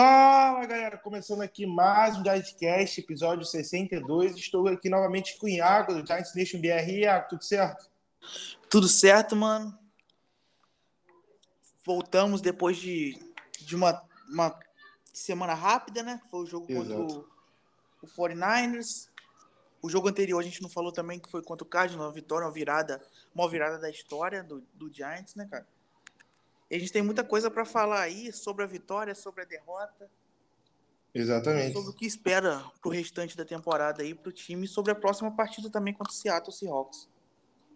Fala galera, começando aqui mais um Giantscast, episódio 62. Estou aqui novamente com o Iago do Giants Nation BR. Iago, tudo certo? Tudo certo, mano. Voltamos depois de, de uma, uma semana rápida, né? Foi o jogo Exato. contra o, o 49ers. O jogo anterior a gente não falou também que foi contra o Cardinals, uma vitória, uma virada, uma virada da história do, do Giants, né, cara? E a gente tem muita coisa para falar aí sobre a vitória, sobre a derrota. Exatamente. Sobre o que espera pro restante da temporada aí pro time e sobre a próxima partida também contra o Seattle Seahawks.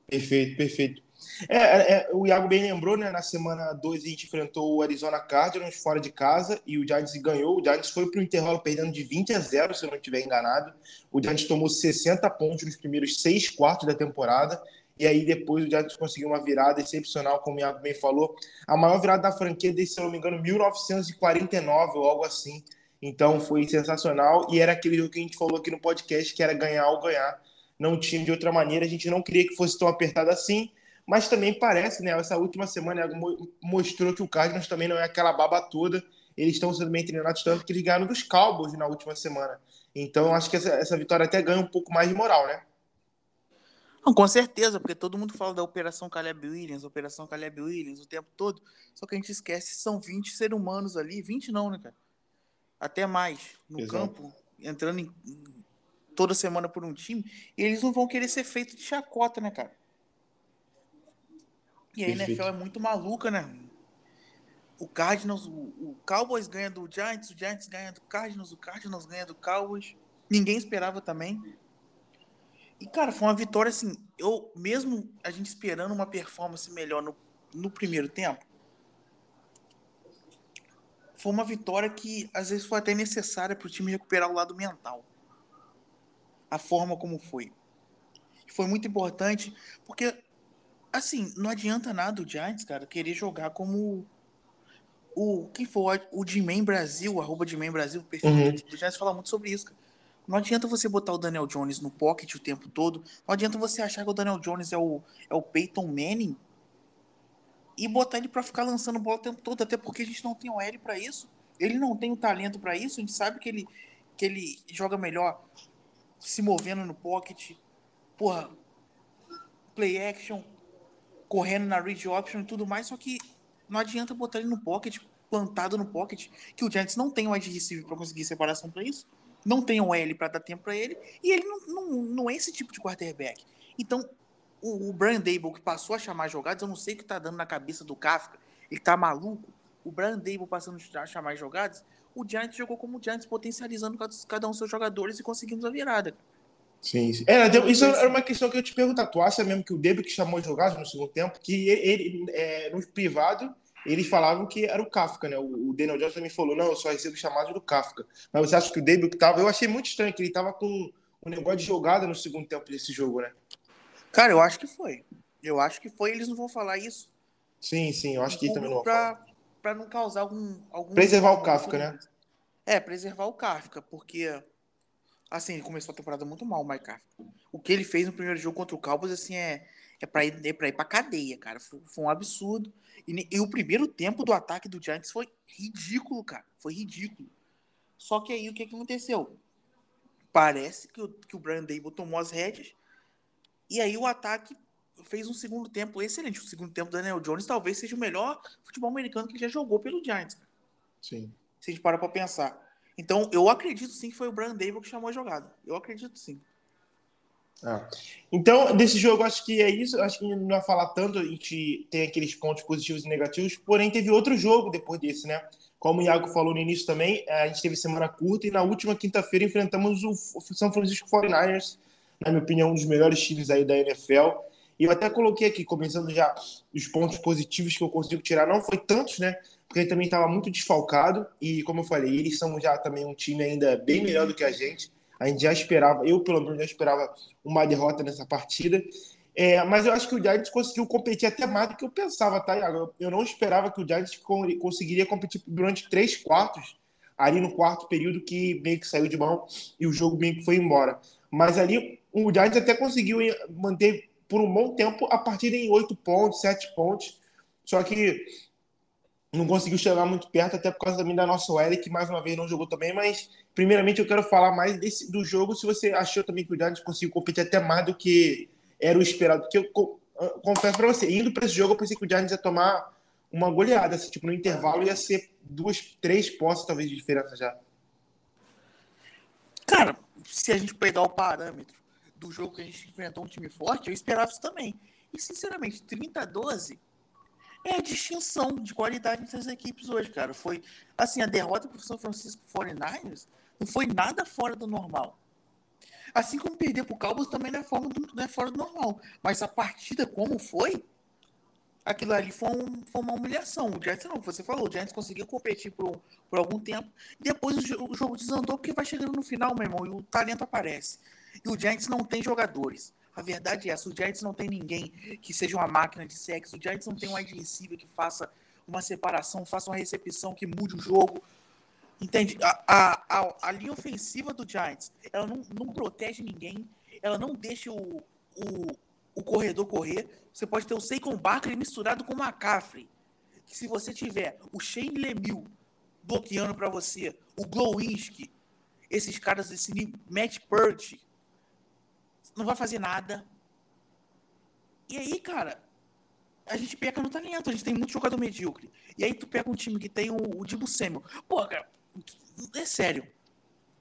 Perfeito, perfeito. É, é, é, o Iago bem lembrou, né? Na semana 2 a gente enfrentou o Arizona Cardinals fora de casa e o Giants ganhou. O Giants foi para o intervalo perdendo de 20 a 0, se eu não estiver enganado. O Giants tomou 60 pontos nos primeiros seis quartos da temporada e aí depois o Giants conseguiu uma virada excepcional, como o Iago bem falou. A maior virada da franquia desde, se eu não me engano, 1949 ou algo assim. Então foi sensacional. E era aquele jogo que a gente falou aqui no podcast, que era ganhar ou ganhar. Não tinha de outra maneira. A gente não queria que fosse tão apertado assim. Mas também parece, né? Essa última semana mostrou que o Cardinals também não é aquela baba toda. Eles estão sendo bem treinados, tanto que eles ganharam dos Cowboys na última semana. Então, acho que essa, essa vitória até ganha um pouco mais de moral, né? Não, com certeza, porque todo mundo fala da Operação Caleb Williams, Operação Caleb Williams o tempo todo, só que a gente esquece são 20 seres humanos ali, 20 não, né, cara? Até mais, no Exato. campo, entrando em, toda semana por um time, e eles não vão querer ser feito de chacota, né, cara? E a NFL é muito maluca, né? O Cardinals, o, o Cowboys ganha do Giants, o Giants ganha do Cardinals, o Cardinals ganha do Cowboys. Ninguém esperava também. E, cara, foi uma vitória assim. Eu, mesmo a gente esperando uma performance melhor no, no primeiro tempo, foi uma vitória que às vezes foi até necessária para o time recuperar o lado mental. A forma como foi. Foi muito importante, porque, assim, não adianta nada o Giants, cara, querer jogar como o. Quem for o Dimen Brasil, arroba Dimen Brasil, o perfil uhum. do Giants fala muito sobre isso, cara. Não adianta você botar o Daniel Jones no pocket o tempo todo. Não adianta você achar que o Daniel Jones é o, é o Peyton Manning e botar ele para ficar lançando bola o tempo todo, até porque a gente não tem o L para isso. Ele não tem o talento para isso. A gente sabe que ele, que ele joga melhor se movendo no pocket. Porra, play action, correndo na read option e tudo mais. Só que não adianta botar ele no pocket, plantado no pocket, que o Giants não tem o wide receiver para conseguir separação para isso não tem um L para dar tempo para ele, e ele não, não, não é esse tipo de quarterback. Então, o, o Brian Dable que passou a chamar jogadas, eu não sei o que tá dando na cabeça do Kafka, ele tá maluco. O Brian Dable passando a chamar jogadas, o Giants jogou como o Giants, potencializando cada um dos seus jogadores e conseguimos a virada. Sim, sim. É, isso era uma questão que eu te perguntar. Tu acha mesmo que o Dable que chamou jogadas no segundo tempo, que ele, ele é, no privado eles falavam que era o Kafka, né? O, Daniel Jones também falou, não, eu só recebo chamadas do Kafka. Mas você acha que o David que tava... Eu achei muito estranho que ele tava com um negócio de jogada no segundo tempo desse jogo, né? Cara, eu acho que foi. Eu acho que foi, eles não vão falar isso. Sim, sim, eu acho que também não pra, falar. Pra não causar algum... algum preservar o Kafka, né? É, preservar o Kafka, porque... Assim, ele começou a temporada muito mal, o Mike Kafka. O que ele fez no primeiro jogo contra o Cowboys, assim, é, é pra ir, é pra ir pra cadeia, cara. Foi, foi um absurdo. E, e, o primeiro tempo do ataque do Giants foi ridículo, cara. Foi ridículo. Só que aí o que, que aconteceu? Parece que o, que o Brian Dable tomou as rédeas. E aí o ataque fez um segundo tempo excelente. O segundo tempo do Daniel Jones talvez seja o melhor futebol americano que ele já jogou pelo Giants. Cara. Sim. Se a gente para pra pensar. Então, eu acredito sim que foi o Brian Dable que chamou a jogada. Eu acredito sim. Ah. Então, desse jogo, acho que é isso. Acho que não vai falar tanto. A gente tem aqueles pontos positivos e negativos. Porém, teve outro jogo depois desse, né? Como o Iago falou no início também, a gente teve semana curta e na última quinta-feira enfrentamos o São Francisco 49ers, na minha opinião, um dos melhores times aí da NFL. E eu até coloquei aqui, começando já os pontos positivos que eu consigo tirar. Não foi tantos, né? Porque ele também estava muito desfalcado. E, como eu falei, eles são já também um time ainda bem melhor do que a gente. A gente já esperava, eu pelo menos já esperava uma derrota nessa partida. É, mas eu acho que o Giants conseguiu competir até mais do que eu pensava, tá, Iago? Eu não esperava que o Giants conseguiria competir durante três quartos, ali no quarto período que meio que saiu de mão e o jogo meio que foi embora. Mas ali o Giants até conseguiu manter por um bom tempo a partida em oito pontos, sete pontos. Só que não conseguiu chegar muito perto, até por causa também da nossa OL, que mais uma vez não jogou também, mas primeiramente eu quero falar mais desse, do jogo, se você achou também que o Giants conseguiu competir até mais do que era o esperado, porque eu confesso para você, indo para esse jogo eu pensei que o Giants ia tomar uma goleada, assim, tipo, no intervalo ia ser duas, três posses talvez de diferença já. Cara, se a gente pegar o parâmetro do jogo que a gente enfrentou um time forte, eu esperava isso também. E, sinceramente, 30 a 12 é a distinção de qualidade entre as equipes hoje, cara. Foi, assim, a derrota para o São Francisco 49ers não foi nada fora do normal. Assim como perder para o Cowboys também não é, fora do, não é fora do normal. Mas a partida como foi, aquilo ali foi, um, foi uma humilhação. O Giants não, você falou, o Giants conseguiu competir por, por algum tempo, e depois o, o jogo desandou porque vai chegando no final, meu irmão, e o talento aparece. E o Giants não tem jogadores. A verdade é essa, o Giants não tem ninguém que seja uma máquina de sexo, o Giants não tem um wide que faça uma separação, faça uma recepção que mude o jogo. Entende? A, a, a, a linha ofensiva do Giants, ela não, não protege ninguém, ela não deixa o, o, o corredor correr. Você pode ter o Saquon Barkley misturado com o McCaffrey. Se você tiver o Shane Lemieux bloqueando para você, o Glowinski, esses caras nível, Matt Purdy, não vai fazer nada. E aí, cara, a gente peca no talento, a gente tem muito jogador medíocre. E aí tu pega um time que tem o, o Dibu Samuel. Pô, cara, é sério.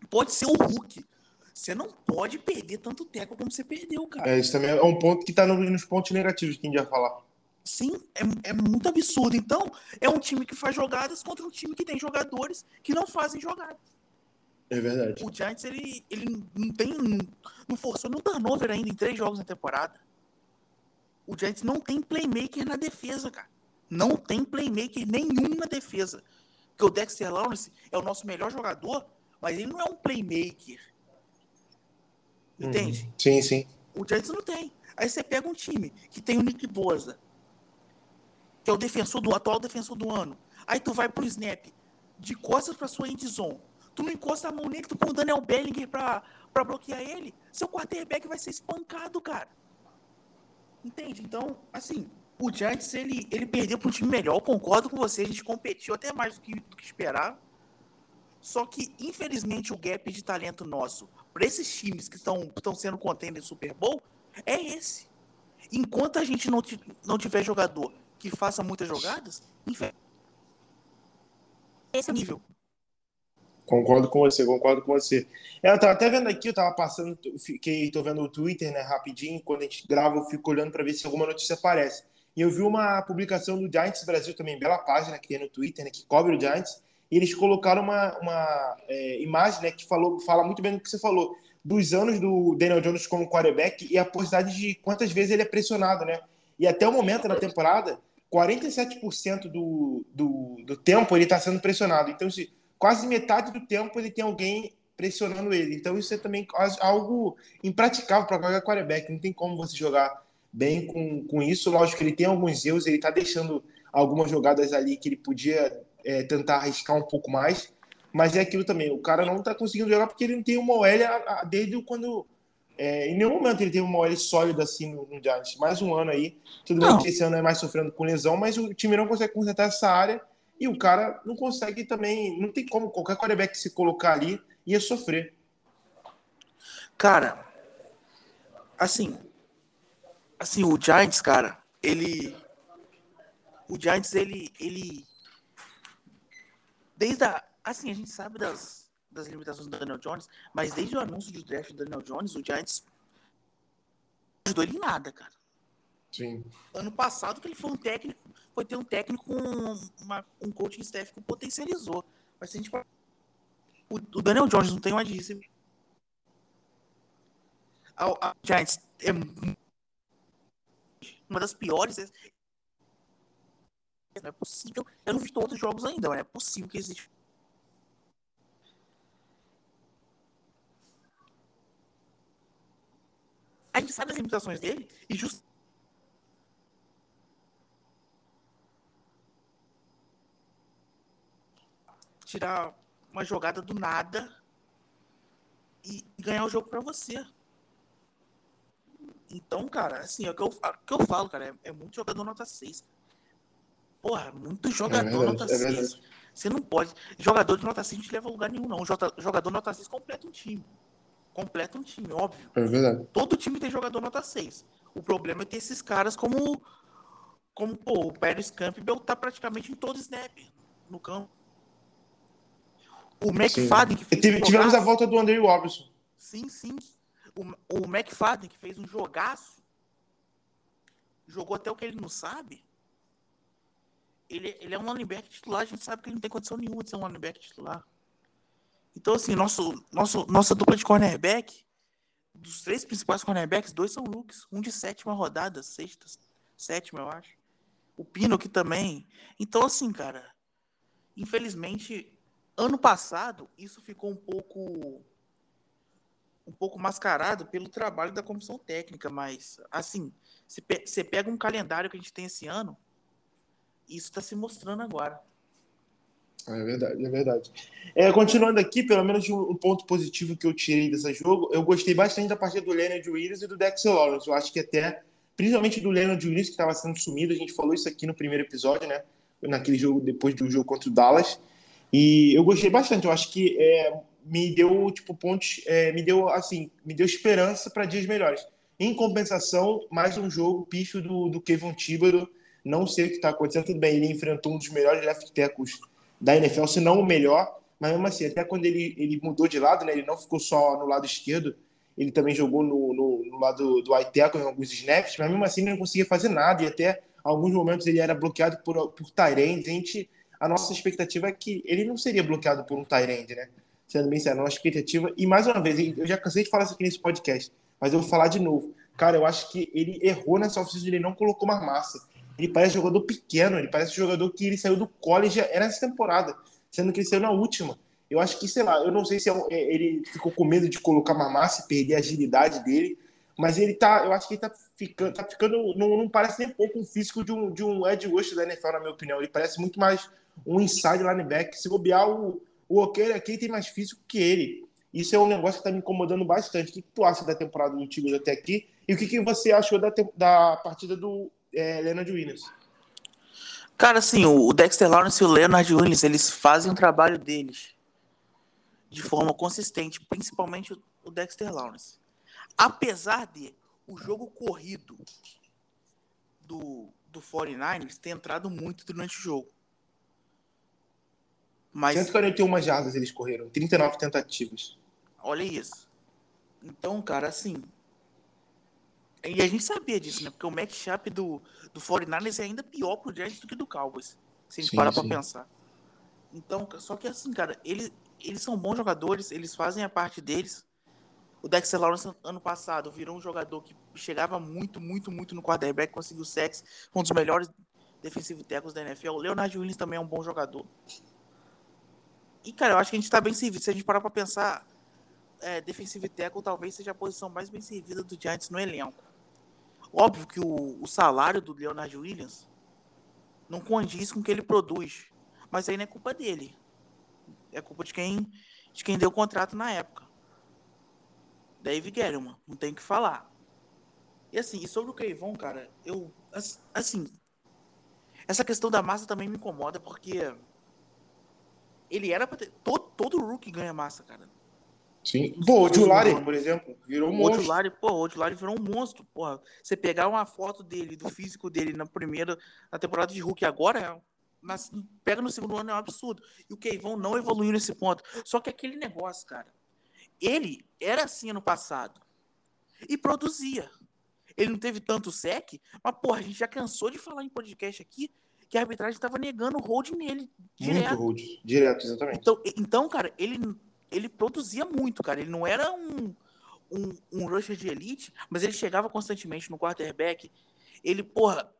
Pode ser o Hulk. Você não pode perder tanto tempo como você perdeu, cara. É, isso também é um ponto que tá nos pontos negativos que a gente ia falar. Sim, é, é muito absurdo. Então, é um time que faz jogadas contra um time que tem jogadores que não fazem jogadas. É verdade. O Giants, ele, ele não tem. Não forçou no turnover ainda em três jogos na temporada. O Giants não tem playmaker na defesa, cara. Não tem playmaker nenhum na defesa. Porque o Dexter Lawrence é o nosso melhor jogador, mas ele não é um playmaker. Entende? Uhum. Sim, sim. O Giants não tem. Aí você pega um time que tem o Nick Boza, que é o defensor do atual defensor do ano. Aí tu vai pro snap de costas para sua endzone Tu não encosta a mão nele, tu põe o Daniel Bellinger pra, pra bloquear ele. Seu quarterback vai ser espancado, cara. Entende? Então, assim, o Giants, ele, ele perdeu um time melhor. Eu concordo com você, a gente competiu até mais do que, do que esperava. Só que, infelizmente, o gap de talento nosso para esses times que estão sendo contenders Super Bowl é esse. Enquanto a gente não, não tiver jogador que faça muitas jogadas, infelizmente, esse é o nível. Concordo com você, concordo com você. Eu tava até vendo aqui, eu tava passando, fiquei, tô vendo o Twitter, né, rapidinho, quando a gente grava, eu fico olhando para ver se alguma notícia aparece. E eu vi uma publicação do Giants Brasil também, bela página que tem no Twitter, né, que cobre o Giants, e eles colocaram uma, uma é, imagem, né, que falou, fala muito bem do que você falou, dos anos do Daniel Jones como quarterback e a possibilidade de quantas vezes ele é pressionado, né? E até o momento da temporada, 47% do, do, do tempo ele está sendo pressionado. Então, se quase metade do tempo ele tem alguém pressionando ele. Então isso é também algo impraticável para qualquer quarterback. Não tem como você jogar bem com, com isso. Lógico que ele tem alguns erros, ele está deixando algumas jogadas ali que ele podia é, tentar arriscar um pouco mais. Mas é aquilo também, o cara não está conseguindo jogar porque ele não tem uma OL desde quando. É, em nenhum momento ele tem uma OL sólida assim no, no Giants. Mais um ano aí. Tudo bem que esse ano é mais sofrendo com lesão, mas o time não consegue consertar essa área e o cara não consegue também, não tem como qualquer quarterback se colocar ali ia sofrer. Cara, assim, assim o Giants, cara, ele o Giants ele ele desde a assim, a gente sabe das das limitações do Daniel Jones, mas desde o anúncio de draft do Daniel Jones, o Giants ajudou ele em nada, cara. Sim. Ano passado que ele foi um técnico, foi ter um técnico com uma, um coaching staff que potencializou. Mas se a gente o, o Daniel Jones não tem uma disse. A, a Giants é uma das piores. Não é possível. Eu não vi todos os jogos ainda, mas é possível que exista. A gente sabe as limitações dele e justamente tirar uma jogada do nada e ganhar o jogo para você. Então, cara, assim, é o que eu, é que eu falo, cara, é, é muito jogador nota 6. Porra, muito jogador é verdade, nota é 6. Você não pode. Jogador de nota 6 não te leva a lugar nenhum, não. Jogador nota 6 completa um time. Completa um time, óbvio. É verdade. Todo time tem jogador nota 6. O problema é ter esses caras como. Como, pô, o Pérez Campbell tá praticamente em todo snap no campo. O McFadden que fez. um Tivemos a volta do André Robertson. Sim, sim. O, o McFadden que fez um jogaço. Jogou até o que ele não sabe. Ele, ele é um linebacker titular, a gente sabe que ele não tem condição nenhuma de ser um linebacker titular. Então, assim, nosso, nosso, nossa dupla de cornerback, dos três principais cornerbacks, dois são looks. Um de sétima rodada, sexta, sétima, eu acho. O Pino aqui também. Então, assim, cara, infelizmente, ano passado, isso ficou um pouco um pouco mascarado pelo trabalho da comissão técnica, mas assim, você pega um calendário que a gente tem esse ano, isso está se mostrando agora. É verdade, é verdade. É, continuando aqui, pelo menos um ponto positivo que eu tirei desse jogo, eu gostei bastante da partida do Leonard Williams e do Dexter Lawrence. Eu acho que até, principalmente do Leonard Williams, que estava sendo sumido, a gente falou isso aqui no primeiro episódio, né? Naquele jogo, depois do jogo contra o Dallas. E eu gostei bastante. Eu acho que é, me deu, tipo, pontos, é, me deu, assim, me deu esperança para dias melhores. Em compensação, mais um jogo pífio do, do Kevin Thibodeau. Não sei o que está acontecendo. Tudo bem, ele enfrentou um dos melhores left tackles da NFL, se não o melhor, mas mesmo assim, até quando ele, ele mudou de lado, né, ele não ficou só no lado esquerdo, ele também jogou no, no, no lado do Aiteco em alguns snaps, mas mesmo assim ele não conseguia fazer nada, e até alguns momentos ele era bloqueado por, por Tyrande. A, gente, a nossa expectativa é que ele não seria bloqueado por um Tyrande, né? Sendo bem sério, a nossa expectativa. E mais uma vez, eu já cansei de falar isso aqui nesse podcast, mas eu vou falar de novo. Cara, eu acho que ele errou nessa oficina, ele não colocou mais massa. Ele parece jogador pequeno, ele parece jogador que ele saiu do college era essa temporada, sendo que ele saiu na última. Eu acho que, sei lá, eu não sei se é, é, ele ficou com medo de colocar uma massa e perder a agilidade dele, mas ele tá, eu acho que ele tá ficando, tá ficando não, não parece nem pouco um físico de um, de um Ed Rush da NFL, na minha opinião. Ele parece muito mais um inside linebacker. Se bobear, o, o O'Keefe aqui tem mais físico que ele. Isso é um negócio que tá me incomodando bastante. O que, que tu acha da temporada do Tigres até aqui? E o que, que você achou da, da partida do é, Leonard Williams. Cara, assim, o Dexter Lawrence e o Leonard Williams, eles fazem o trabalho deles de forma consistente, principalmente o Dexter Lawrence. Apesar de o jogo corrido do, do 49ers ter entrado muito durante o jogo. Mas... 141 jardas eles correram, 39 tentativas. Olha isso. Então, cara, assim, e a gente sabia disso, né? Porque o matchup do, do 49ers é ainda pior pro Giants do que do Cowboys. Se a gente sim, parar sim. pra pensar. Então, só que assim, cara, eles, eles são bons jogadores, eles fazem a parte deles. O Dexter Lawrence, ano passado, virou um jogador que chegava muito, muito, muito no quarterback, conseguiu sex, um dos melhores defensivos tackles da NFL. O Leonard Williams também é um bom jogador. E, cara, eu acho que a gente tá bem servido. Se a gente parar pra pensar, é, defensive tackle talvez seja a posição mais bem servida do Giants no elenco. Óbvio que o, o salário do Leonard Williams não condiz com o que ele produz. Mas aí não é culpa dele. É culpa de quem, de quem deu o contrato na época. Dave Guerrero, não tem o que falar. E assim, e sobre o Keivon, cara, eu. Assim. Essa questão da massa também me incomoda, porque. Ele era pra ter. Todo, todo rookie ganha massa, cara. Sim. Pô, o Julari, por exemplo, virou um monstro. O Julari, pô, o Julari virou um monstro, porra. Você pegar uma foto dele, do físico dele na primeira, na temporada de Hulk agora, mas pega no segundo ano é um absurdo. E o Keivon não evoluiu nesse ponto. Só que aquele negócio, cara, ele era assim ano passado. E produzia. Ele não teve tanto sec, mas, porra, a gente já cansou de falar em podcast aqui que a arbitragem estava negando o hold nele. Direto. Muito hold, direto, exatamente. Então, então, cara, ele ele produzia muito, cara. Ele não era um, um, um rusher de elite, mas ele chegava constantemente no quarterback. Ele, porra,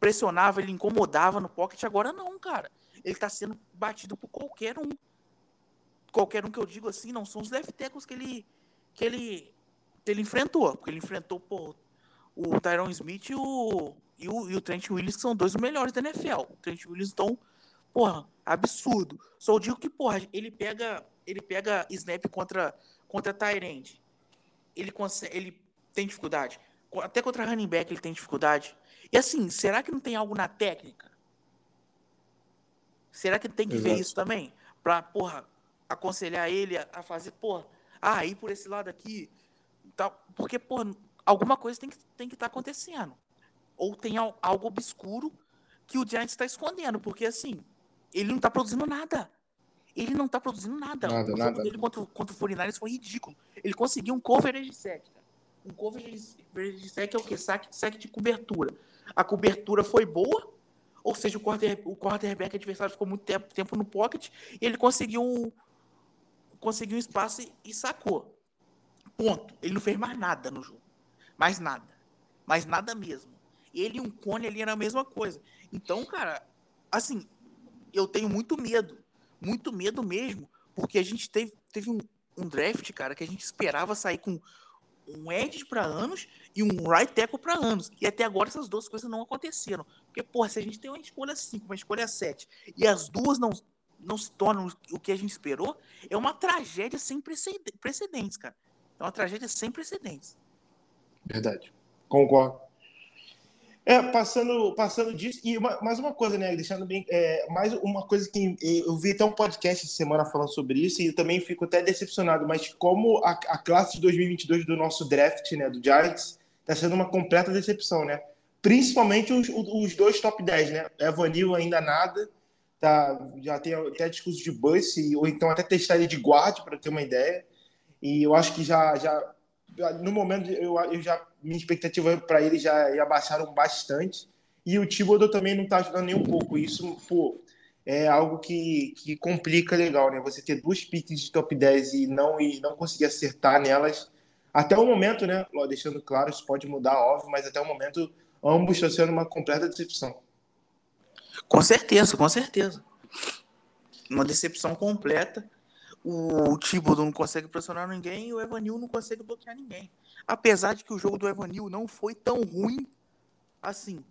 pressionava, ele incomodava no pocket. Agora não, cara. Ele tá sendo batido por qualquer um. Qualquer um que eu digo assim, não são os left que ele, que ele, que ele enfrentou. Porque ele enfrentou, pô, o Tyron Smith e o, e o, e o Trent Williams, que são dois dos melhores da NFL. O Trent Williams, então, porra, absurdo. Só digo que, porra, ele pega ele pega snap contra contra Tyrande. Ele consegue, ele tem dificuldade. Até contra running back ele tem dificuldade. E assim, será que não tem algo na técnica? Será que tem que Exato. ver isso também? Pra, porra, aconselhar ele a, fazer, porra, ah, ir por esse lado aqui. Tal. Porque, porra, alguma coisa tem que estar tem que tá acontecendo. Ou tem algo obscuro que o Giants está escondendo. Porque, assim, ele não está produzindo nada. Ele não está produzindo nada. Nada, o nada. Ele contra, contra o 49 foi ridículo. Ele conseguiu um coverage de 7, cara. Um coverage de 7 é o quê? Saque, saque de cobertura. A cobertura foi boa, ou seja, o, quarter, o quarterback adversário ficou muito tempo, tempo no pocket e ele conseguiu um, conseguiu espaço e, e sacou. Ponto. Ele não fez mais nada no jogo. Mais nada. Mais nada mesmo. Ele e um cone ali era a mesma coisa. Então, cara, assim, eu tenho muito medo. Muito medo mesmo. Porque a gente teve, teve um, um draft, cara, que a gente esperava sair com um edge para anos e um right tackle para anos. E até agora essas duas coisas não aconteceram. Porque, porra, se a gente tem uma escolha 5, uma escolha 7, e as duas não, não se tornam o que a gente esperou, é uma tragédia sem precedentes, cara. É uma tragédia sem precedentes. Verdade. Concordo. É, passando, passando disso, e uma, mais uma coisa, né, deixando bem, é, mais uma coisa que eu vi até um podcast essa semana falando sobre isso, e também fico até decepcionado, mas como a, a classe de 2022 do nosso draft, né, do Giants, está sendo uma completa decepção, né, principalmente os, os dois top 10, né, Evanil ainda nada, tá, já tem até discurso de bus, ou então até testar ele de guarda, para ter uma ideia, e eu acho que já, já no momento eu, eu já minha expectativa para ele já, já baixaram bastante. E o Thibodeau também não está ajudando nem um pouco. Isso pô, é algo que, que complica legal né? Você ter duas picks de top 10 e não e não conseguir acertar nelas. Até o momento né? Deixando claro isso pode mudar óbvio mas até o momento ambos estão sendo uma completa decepção com certeza com certeza uma decepção completa o Thibodeau não consegue pressionar ninguém e o Evanil não consegue bloquear ninguém. Apesar de que o jogo do Evanil não foi tão ruim assim.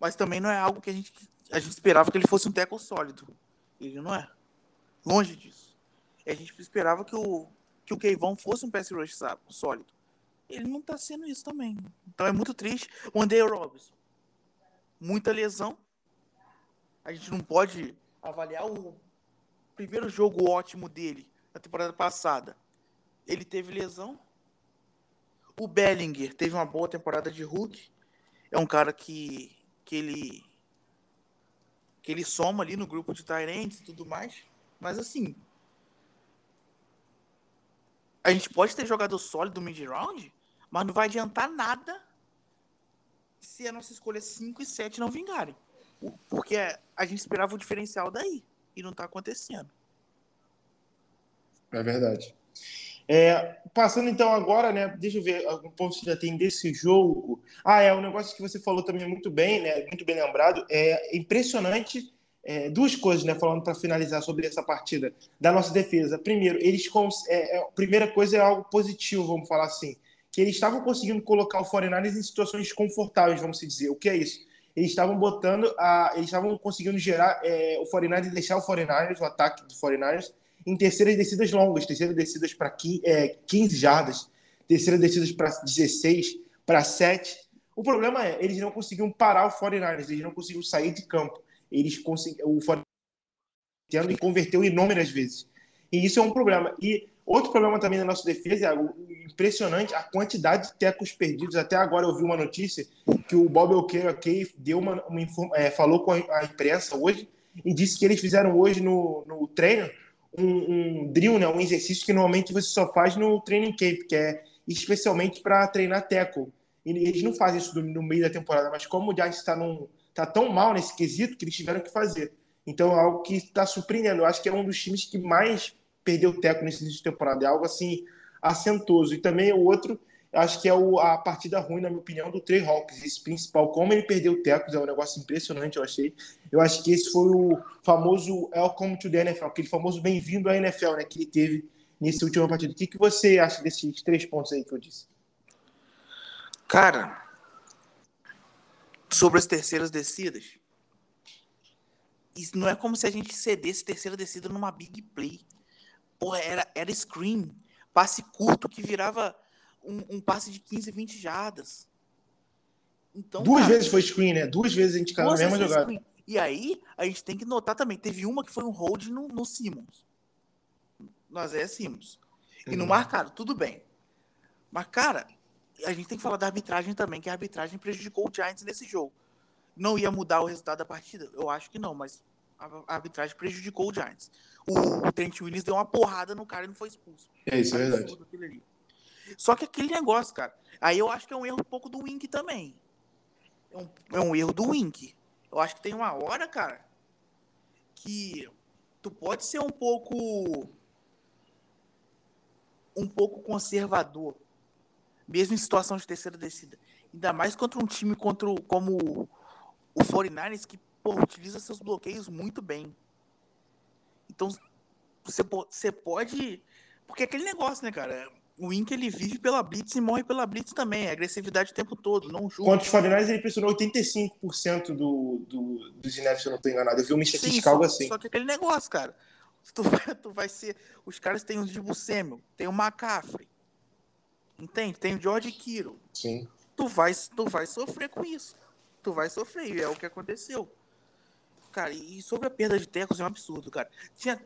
Mas também não é algo que a gente, a gente esperava que ele fosse um teco sólido. Ele não é. Longe disso. A gente esperava que o, que o Keivon fosse um pass rush sólido. Ele não está sendo isso também. Então é muito triste. O André Robinson. Muita lesão. A gente não pode avaliar o primeiro jogo ótimo dele na temporada passada, ele teve lesão. O Bellinger teve uma boa temporada de Hulk. É um cara que, que ele que ele soma ali no grupo de Tyrants e tudo mais. Mas assim, a gente pode ter jogado sólido mid-round, mas não vai adiantar nada se a nossa escolha 5 e 7 não vingarem. Porque a gente esperava o diferencial daí e não está acontecendo. É verdade. É, passando então agora, né? Deixa eu ver algum ponto que já tem desse jogo. Ah, é um negócio que você falou também muito bem, né? Muito bem lembrado. É impressionante. É, duas coisas, né? Falando para finalizar sobre essa partida da nossa defesa. Primeiro, eles é, é, primeira coisa é algo positivo, vamos falar assim, que eles estavam conseguindo colocar o Foreigners em situações confortáveis, vamos dizer. O que é isso? eles estavam botando a, eles estavam conseguindo gerar é, o 49 deixar o 49 o ataque do 49 em terceiras descidas longas, terceiras descidas para 15, é, 15 jardas, terceiras descidas para 16, para 7. O problema é, eles não conseguiam parar o 49ers, eles não conseguiam sair de campo. Eles conseguiam, o 49ers e converteu inúmeras vezes. E isso é um problema. E outro problema também na nossa defesa é impressionante a quantidade de tecos perdidos. Até agora eu vi uma notícia que o Bob O'Kay deu uma, uma é, falou com a, imprensa hoje e disse que eles fizeram hoje no, no treino um, um, drill, né, um exercício que normalmente você só faz no training camp, que é especialmente para treinar tackle. E eles não fazem isso no meio da temporada, mas como o Giants está tá tão mal nesse quesito que eles tiveram que fazer. Então é algo que está surpreendendo. Eu acho que é um dos times que mais perdeu teco nesse início de temporada. É algo assim acentuoso. E também o outro, acho que é o, a partida ruim, na minha opinião, do Trey Hawkins. Esse principal, como ele perdeu tecos, é um negócio impressionante, eu achei. Eu acho que esse foi o famoso Welcome to the NFL, aquele famoso bem-vindo à NFL, né, que ele teve nesse último partido. O que, que você acha desses três pontos aí que eu disse? Cara, sobre as terceiras descidas, isso não é como se a gente cedesse terceira descida numa big play. Porra, era, era screen, passe curto que virava um, um passe de 15, 20 jardas. Então, Duas cara, vezes foi screen, né? Duas vezes a gente caiu na mesma jogada. Screen. E aí, a gente tem que notar também, teve uma que foi um hold no, no Simmons. Nós é Simmons. E uhum. não marcaram, tudo bem. Mas, cara, a gente tem que falar da arbitragem também, que a arbitragem prejudicou o Giants nesse jogo. Não ia mudar o resultado da partida? Eu acho que não, mas a arbitragem prejudicou o Giants. O, Trent Williams deu uma porrada no cara e não foi expulso. É isso, é verdade. Só que aquele negócio, cara, aí eu acho que é um erro um pouco do Wink também. É um, é um erro do Wink. Eu acho que tem uma hora, cara, que tu pode ser um pouco um pouco conservador, mesmo em situação de terceira descida. Ainda mais contra um time contra o, como o 49ers, que porra, utiliza seus bloqueios muito bem. Então, você, você pode. Porque é aquele negócio, né, cara? O Inc ele vive pela Blitz e morre pela Blitz também. É agressividade o tempo todo, não julga. Contra os 49 ele pressionou 85% do, do, dos snaps, se eu não estou enganado. Eu vi uma estatística algo assim. Só que aquele negócio, cara. Tu vai, tu vai ser. Os caras têm o Dibu Samuel, tem o McCaffrey. Entende? Tem o George Kiro. Sim. Tu vai, tu vai sofrer com isso. Tu vai sofrer. E é o que aconteceu. Cara, e sobre a perda de tecos é um absurdo, cara. Tinha,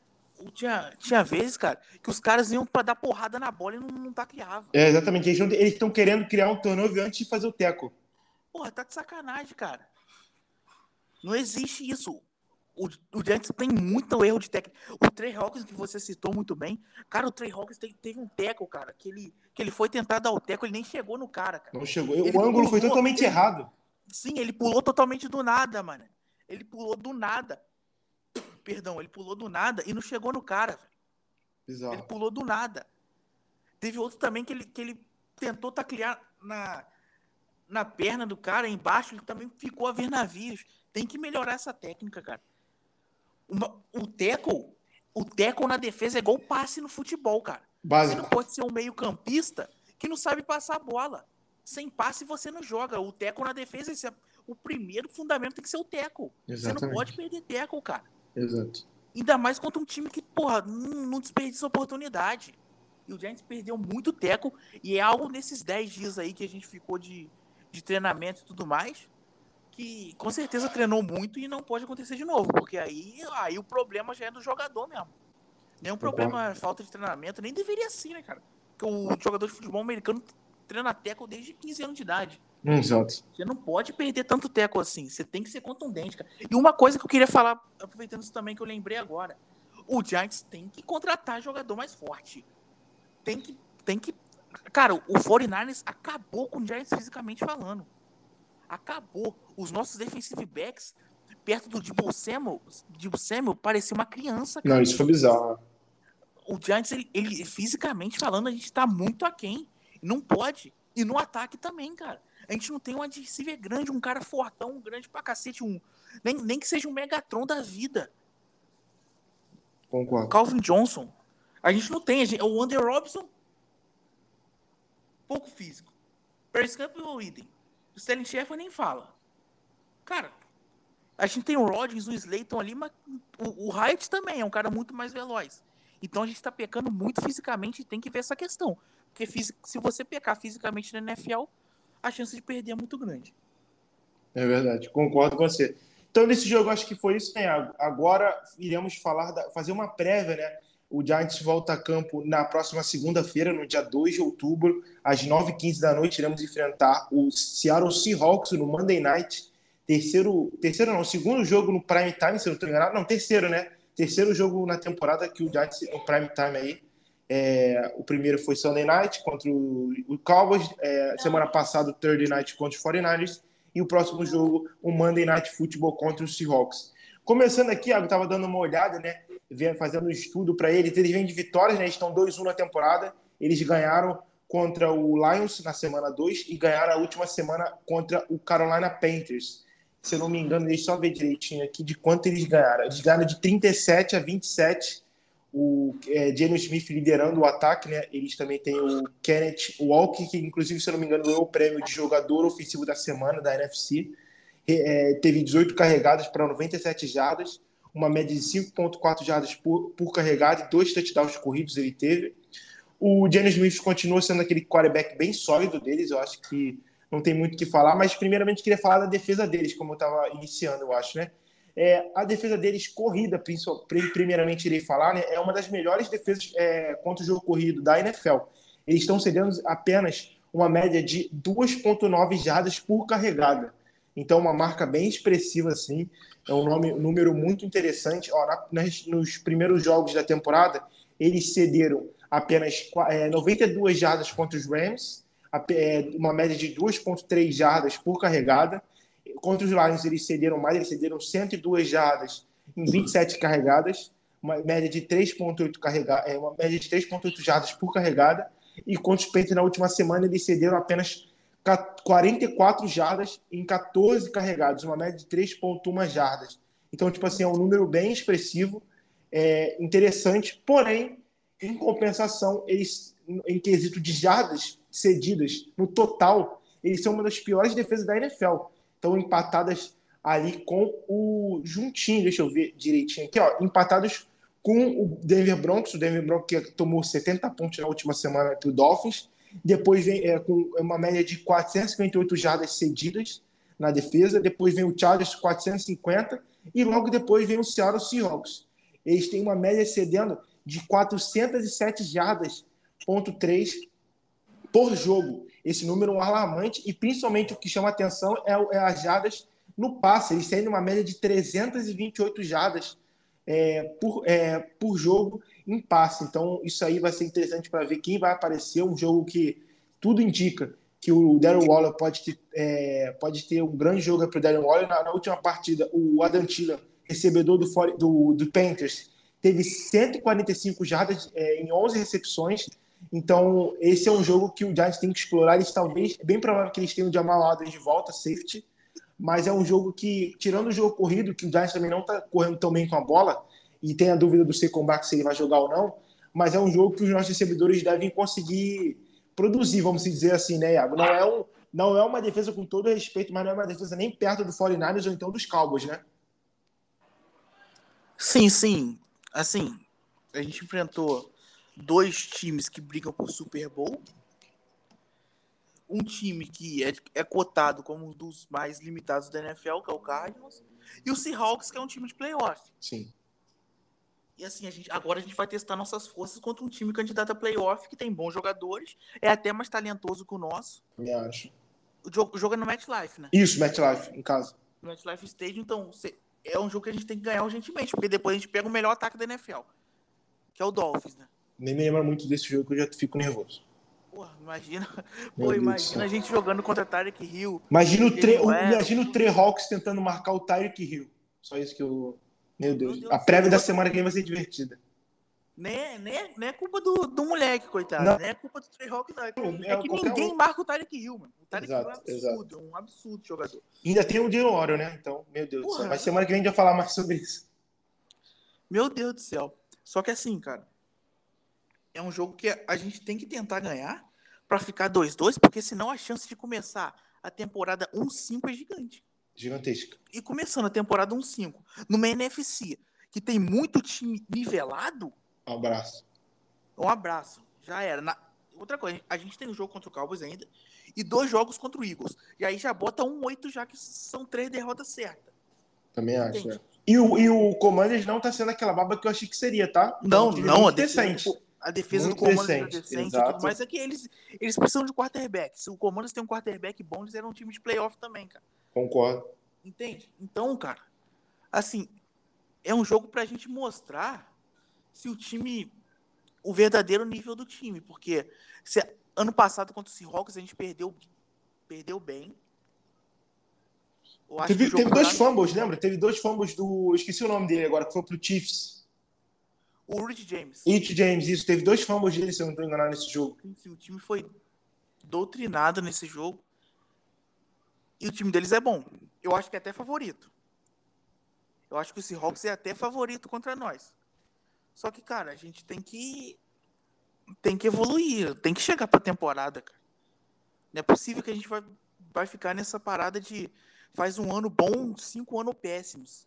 tinha, tinha vezes, cara, que os caras iam pra dar porrada na bola e não, não tacleavam. É, exatamente. Eles estão querendo criar um turnover antes de fazer o teco. Porra, tá de sacanagem, cara. Não existe isso. O, o Giants tem muito erro de técnica. O Trey Hawkins, que você citou muito bem, cara, o Trey Hawkins teve, teve um teco, cara, que ele, que ele foi tentar dar o teco, ele nem chegou no cara, cara. Não chegou. Ele o ângulo foi totalmente ele, errado. Sim, ele pulou totalmente do nada, mano. Ele pulou do nada. Perdão, ele pulou do nada e não chegou no cara. Exato. Ele pulou do nada. Teve outro também que ele, que ele tentou taclear na, na perna do cara, embaixo, ele também ficou a ver navios. Tem que melhorar essa técnica, cara. Uma, o teco, o teco na defesa é igual passe no futebol, cara. Básico. Você não pode ser um meio campista que não sabe passar a bola. Sem passe você não joga. O teco na defesa, é o primeiro fundamento tem que ser o teco. Você não pode perder teco, cara. Exato. Ainda mais contra um time que, porra, não, não desperdiça oportunidade. E o Giants perdeu muito teco. E é algo nesses 10 dias aí que a gente ficou de, de treinamento e tudo mais. Que com certeza treinou muito e não pode acontecer de novo. Porque aí, aí o problema já é do jogador mesmo. Nenhum problema é falta de treinamento. Nem deveria ser, né, cara? Porque o jogador de futebol americano treina teco desde 15 anos de idade. Exato. Você não pode perder tanto teco assim. Você tem que ser contundente, cara. E uma coisa que eu queria falar, aproveitando isso também que eu lembrei agora. O Giants tem que contratar jogador mais forte. Tem que. Tem que. Cara, o 49ers acabou com o Giants fisicamente falando. Acabou. Os nossos defensive backs, perto do Debo Samuel, Debo Samuel parecia uma criança. Cara. Não, isso foi bizarro. O Giants, ele, ele fisicamente falando, a gente tá muito aquém. Não pode. E no ataque também, cara. A gente não tem um adversário grande, um cara fortão, um grande pra cacete, um, nem, nem que seja um Megatron da vida. Concordo. Calvin Johnson. A gente não tem. Gente, o Under Robson, pouco físico. Paris Camp ou idem. O Sterling Sheffer nem fala. Cara, a gente tem o Rodgers, o Slayton ali, mas o, o Hyatt também é um cara muito mais veloz. Então a gente tá pecando muito fisicamente e tem que ver essa questão. Porque se você pecar fisicamente na NFL, a chance de perder é muito grande. É verdade, concordo com você. Então, nesse jogo, acho que foi isso, né? Agora iremos falar, da, fazer uma prévia, né? O Giants volta a campo na próxima segunda-feira, no dia 2 de outubro, às 9h15 da noite. Iremos enfrentar o Seattle Seahawks no Monday Night. Terceiro, terceiro não, segundo jogo no prime time, se eu não estou enganado. Não, terceiro, né? Terceiro jogo na temporada que o Giants no prime time aí. É, o primeiro foi Sunday Night contra o, Cowboys, é, semana passada Thursday Night contra os 49ers, e o próximo jogo, o Monday Night Football contra os Seahawks. Começando aqui, eu estava dando uma olhada, né, fazendo um estudo para eles, eles vêm de vitórias, né, estão 2-1 na temporada, eles ganharam contra o Lions na semana 2 e ganharam a última semana contra o Carolina Panthers. Se eu não me engano, deixa eu só ver direitinho aqui de quanto eles ganharam. Eles ganharam de 37 a 27 o é, James Smith liderando o ataque, né? Eles também têm o Kenneth Walker, que inclusive, se eu não me engano, ganhou o prêmio de jogador ofensivo da semana da NFC. É, teve 18 carregadas para 97 jardas, uma média de 5.4 jardas por, por carregada e dois touchdowns corridos ele teve. O James Smith continua sendo aquele quarterback bem sólido deles, eu acho que não tem muito o que falar, mas primeiramente queria falar da defesa deles, como eu estava iniciando, eu acho, né? É, a defesa deles, corrida, primeiramente irei falar, né, é uma das melhores defesas é, contra o jogo corrido da NFL. Eles estão cedendo apenas uma média de 2,9 jardas por carregada. Então, uma marca bem expressiva, assim. É um, nome, um número muito interessante. Ó, na, nas, nos primeiros jogos da temporada, eles cederam apenas é, 92 jardas contra os Rams, é, uma média de 2,3 jardas por carregada. Contra os Lions, eles cederam mais, eles cederam 102 jardas em 27 carregadas, uma média de 3,8 carrega, é, uma média de 3,8 jardas por carregada. E contra os Panthers na última semana, eles cederam apenas 44 jardas em 14 carregados, uma média de 3,1 jardas. Então, tipo assim, é um número bem expressivo, é, interessante, porém, em compensação, eles, em quesito de jardas cedidas, no total, eles são uma das piores defesas da NFL. Estão empatadas ali com o juntinho, deixa eu ver direitinho aqui, ó, empatados com o Denver Broncos, o Denver Broncos que tomou 70 pontos na última semana para o Dolphins, depois vem é, com uma média de 458 jardas cedidas na defesa, depois vem o Chargers 450 e logo depois vem o Seattle Seahawks. Eles têm uma média cedendo de 407 jardas, ponto 3 por jogo. Esse número é um alarmante e principalmente o que chama atenção é, é as jardas no passe. Eles têm uma média de 328 jardas é, por, é, por jogo em passe. Então, isso aí vai ser interessante para ver quem vai aparecer. Um jogo que tudo indica que o Darren Waller pode ter, é, pode ter um grande jogo para o Darren Waller. Na, na, última partida, o Adam Thielen, recebedor do, do, do Panthers, teve 145 jardas é, em 11 recepções. Então, esse é um jogo que o Giants tem que explorar. Eles talvez, é bem provável que eles tenham o Jamal Adams de volta, safety mas é um jogo que, tirando o jogo corrido, que o Giants também não está correndo tão bem com a bola, e tem a dúvida do Secomback se ele vai jogar ou não, mas é um jogo que os nossos recebedores devem conseguir produzir, vamos dizer assim, né, Iago? Não é, um, não é uma defesa com todo respeito, mas não é uma defesa nem perto do 49ers ou então dos Cowboys, né? Sim, sim. Assim, a gente enfrentou dois times que brigam por Super Bowl, um time que é, é cotado como um dos mais limitados da NFL, que é o Cardinals, e o Seahawks, que é um time de playoff. Sim. E assim, a gente, agora a gente vai testar nossas forças contra um time candidato a playoff, que tem bons jogadores, é até mais talentoso que o nosso. Me acho. O jogo, o jogo é no MetLife, né? Isso, MetLife, em casa. No MetLife Stadium, então é um jogo que a gente tem que ganhar urgentemente, porque depois a gente pega o melhor ataque da NFL, que é o Dolphins, né? Nem me lembra muito desse jogo que eu já fico nervoso. Porra, imagina. Pô, imagina a gente jogando contra Tyreek Hill. Imagina o, tre... imagina o Trehawks tentando marcar o Tyreek Hill. Só isso que eu. Meu Deus. Meu Deus a prévia da semana que vem vai ser divertida. Nem, nem, nem é culpa do, do moleque, coitado. Não. Nem é culpa do Treyhawk, não. É, é, é que ninguém um... marca o Tyreek Hill, mano. O Tyreek Hill é um absurdo, exato. é um absurdo jogador. ainda tem o Dior, né? Então, meu Deus Porra. do céu. Mas semana que vem a gente vai falar mais sobre isso. Meu Deus do céu. Só que assim, cara, é um jogo que a gente tem que tentar ganhar para ficar 2-2, porque senão a chance de começar a temporada 1-5 é gigante. Gigantesca. E começando a temporada 1-5, numa NFC que tem muito time nivelado. Um abraço. Um abraço. Já era. Na... Outra coisa, a gente tem um jogo contra o Cowboys ainda e dois jogos contra o Eagles. E aí já bota um 8 já que são três derrotas certas. Também acho. É. E o, e o Commanders não tá sendo aquela baba que eu achei que seria, tá? Não, então, não, a defesa, a defesa Muito do Commanders é decente, decente mas é que eles, eles precisam de quarterback. Se o Commanders tem um quarterback bom, eles eram um time de playoff também, cara. Concordo. Entende? Então, cara, assim, é um jogo pra gente mostrar se o time. o verdadeiro nível do time. Porque se, ano passado contra o Seahawks a gente perdeu, perdeu bem. Teve, teve dois fumbles, lembra? Teve dois fumbles do. Eu esqueci o nome dele agora, que foi pro Chiefs. O Rich James. Rich James, isso. Teve dois fumbles dele, se eu não estou enganado, nesse jogo. O time foi doutrinado nesse jogo. E o time deles é bom. Eu acho que é até favorito. Eu acho que o Seahawks é até favorito contra nós. Só que, cara, a gente tem que tem que evoluir, tem que chegar pra temporada, cara. Não é possível que a gente vai, vai ficar nessa parada de faz um ano bom, cinco anos péssimos.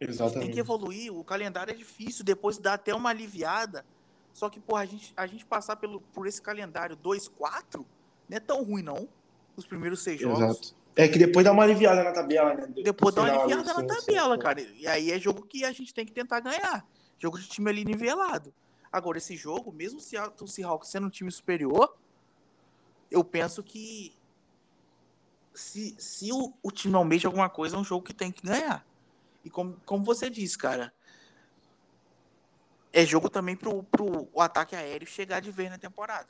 Exatamente. tem que evoluir, o calendário é difícil, depois dá até uma aliviada. Só que, porra, a gente, a gente passar pelo, por esse calendário 2-4 não é tão ruim, não. Os primeiros seis jogos. Exato. É que depois dá uma aliviada na tabela, né? Depois dá uma aliviada na tabela, cara. E aí é jogo que a gente tem que tentar ganhar. Jogo de time ali nivelado. Agora, esse jogo, mesmo se o Seahawks sendo um time superior, eu penso que se, se o, o time almeja alguma coisa, é um jogo que tem que ganhar. E como, como você disse, cara, é jogo também pro, pro o ataque aéreo chegar de vez na temporada.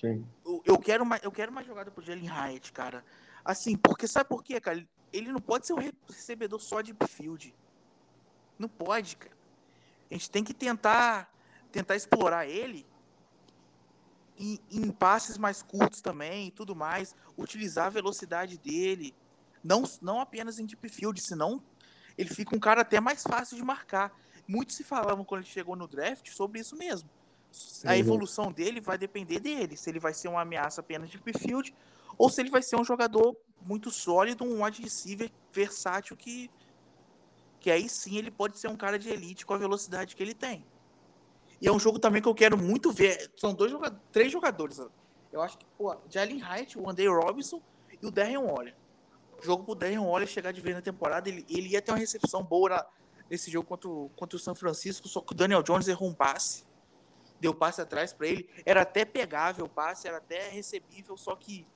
Sim. Eu, eu, quero uma, eu quero uma jogada pro Jalen Hyatt, cara. Assim, porque sabe por quê, cara? Ele não pode ser um recebedor só de field. Não pode, cara. A gente tem que tentar tentar explorar ele em, em passes mais curtos também e tudo mais. Utilizar a velocidade dele. Não, não apenas em deep field, senão ele fica um cara até mais fácil de marcar. Muitos se falavam quando ele chegou no draft sobre isso mesmo a uhum. evolução dele vai depender dele, se ele vai ser uma ameaça apenas de field ou se ele vai ser um jogador muito sólido, um wide receiver versátil que que aí sim ele pode ser um cara de elite com a velocidade que ele tem. E é um jogo também que eu quero muito ver. São dois jogadores, três jogadores. Eu acho que, pô, Jalen Hyatt, o Andy Robinson e o Darren Waller. O jogo pro Darren Waller chegar de vez na temporada, ele, ele ia ter uma recepção boa na, nesse jogo contra, contra o São Francisco, só que o Daniel Jones errou um passe deu passe atrás para ele. Era até pegável o passe, era até recebível, só que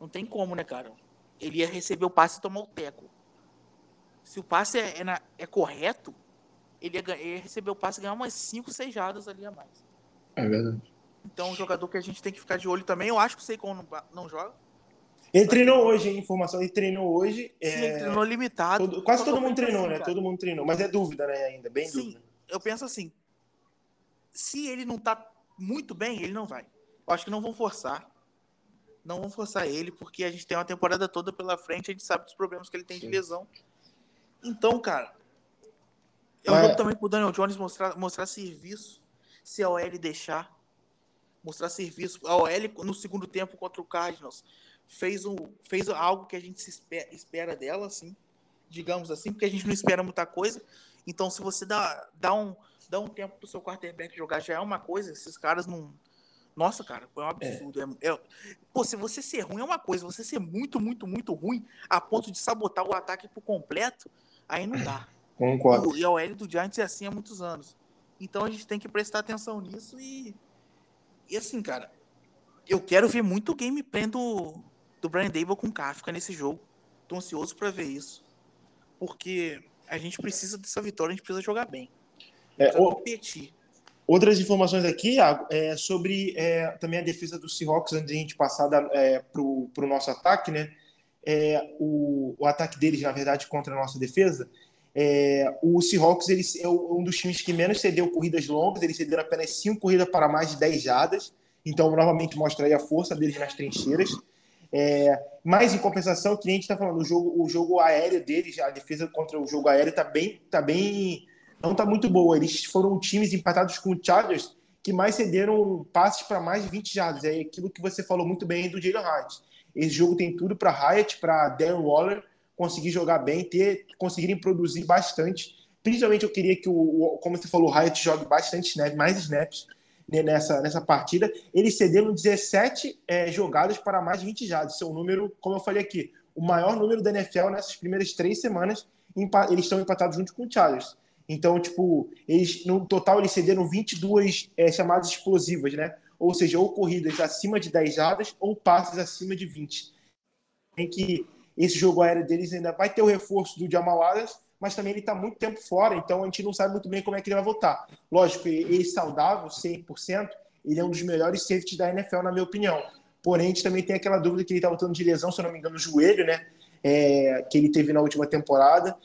não tem como, né, cara? Ele ia receber o passe e tomar o teco. Se o passe é, é, na, é correto, ele ia, ia, receber o passe e ganhar umas 5, 6 jardas ali a mais. É verdade. Então, um jogador que a gente tem que ficar de olho também. Eu acho que o Seikon não, não joga. Ele treinou hoje, hein? Informação, ele treinou hoje. Sim, é... ele treinou limitado. Todo, quase todo mundo treinou, assim, né? Cara. Todo mundo treinou. Mas é dúvida, né? Ainda, bem Sim, dúvida. Eu penso assim, se ele não tá muito bem, ele não vai. Eu acho que não vão forçar. Não vão forçar ele, porque a gente tem uma temporada toda pela frente, a gente sabe dos problemas que ele tem Sim. de lesão. Então, cara, é um jogo também pro Daniel Jones mostrar, mostrar serviço, se a OL deixar. Mostrar serviço. A OL, no segundo tempo contra o Cardinals, fez, um, fez algo que a gente se espera, espera dela, assim, digamos assim, porque a gente não espera muita coisa. Então, se você dá, dá um dá um tempo pro seu quarterback jogar já é uma coisa, esses caras não. Nossa, cara, é um absurdo. É. É, Pô, se você ser ruim é uma coisa, você ser muito, muito, muito ruim, a ponto de sabotar o ataque por completo, aí não dá. Concordo. E a OL do Giants é assim há muitos anos. Então a gente tem que prestar atenção nisso e. E assim, cara, eu quero ver muito o gameplay do, do Brian Dable com Kafka nesse jogo. Tô ansioso para ver isso. Porque a gente precisa dessa vitória, a gente precisa jogar bem. É, o, outras informações aqui, Iago, é sobre é, também a defesa do Seahawks, antes de a gente passar é, para o nosso ataque, né? É, o, o, ataque deles, na verdade, contra a nossa defesa. É, o Seahawks ele é um dos times que menos cedeu corridas longas, eles cederam apenas cinco corridas para mais de 10 jadas, então novamente mostra aí a força deles nas trincheiras. É, mas em compensação, a gente está falando, o jogo, o jogo aéreo deles, a defesa contra o jogo aéreo está bem, tá bem não está muito boa. Eles foram times empatados com o Chargers que mais cederam passes para mais de 20 jardas. É aquilo que você falou muito bem do Jalen Hyatt. Esse jogo tem tudo para Hyatt, para Darren Waller conseguir jogar bem, ter, conseguirem produzir bastante. Principalmente eu queria que, o, como você falou, o Hyatt jogue bastante snaps, mais snaps nessa, nessa partida. Eles cederam 17 é, jogadas para mais de 20 jardas. Esse é um número, como eu falei aqui, o maior número da NFL nessas primeiras três semanas. Eles estão empatados junto com o Chargers. Então, tipo, eles no total eles cederam 22 é, chamadas explosivas, né? Ou seja, ou corridas acima de 10 jardas ou passes acima de 20. Em que esse jogo aéreo deles ainda vai ter o reforço do Jamal Adams, mas também ele está muito tempo fora, então a gente não sabe muito bem como é que ele vai voltar. Lógico, ele saudável, 100%, ele é um dos melhores safeties da NFL, na minha opinião. Porém, a gente também tem aquela dúvida que ele está voltando de lesão, se eu não me engano, no joelho, né? É, que ele teve na última temporada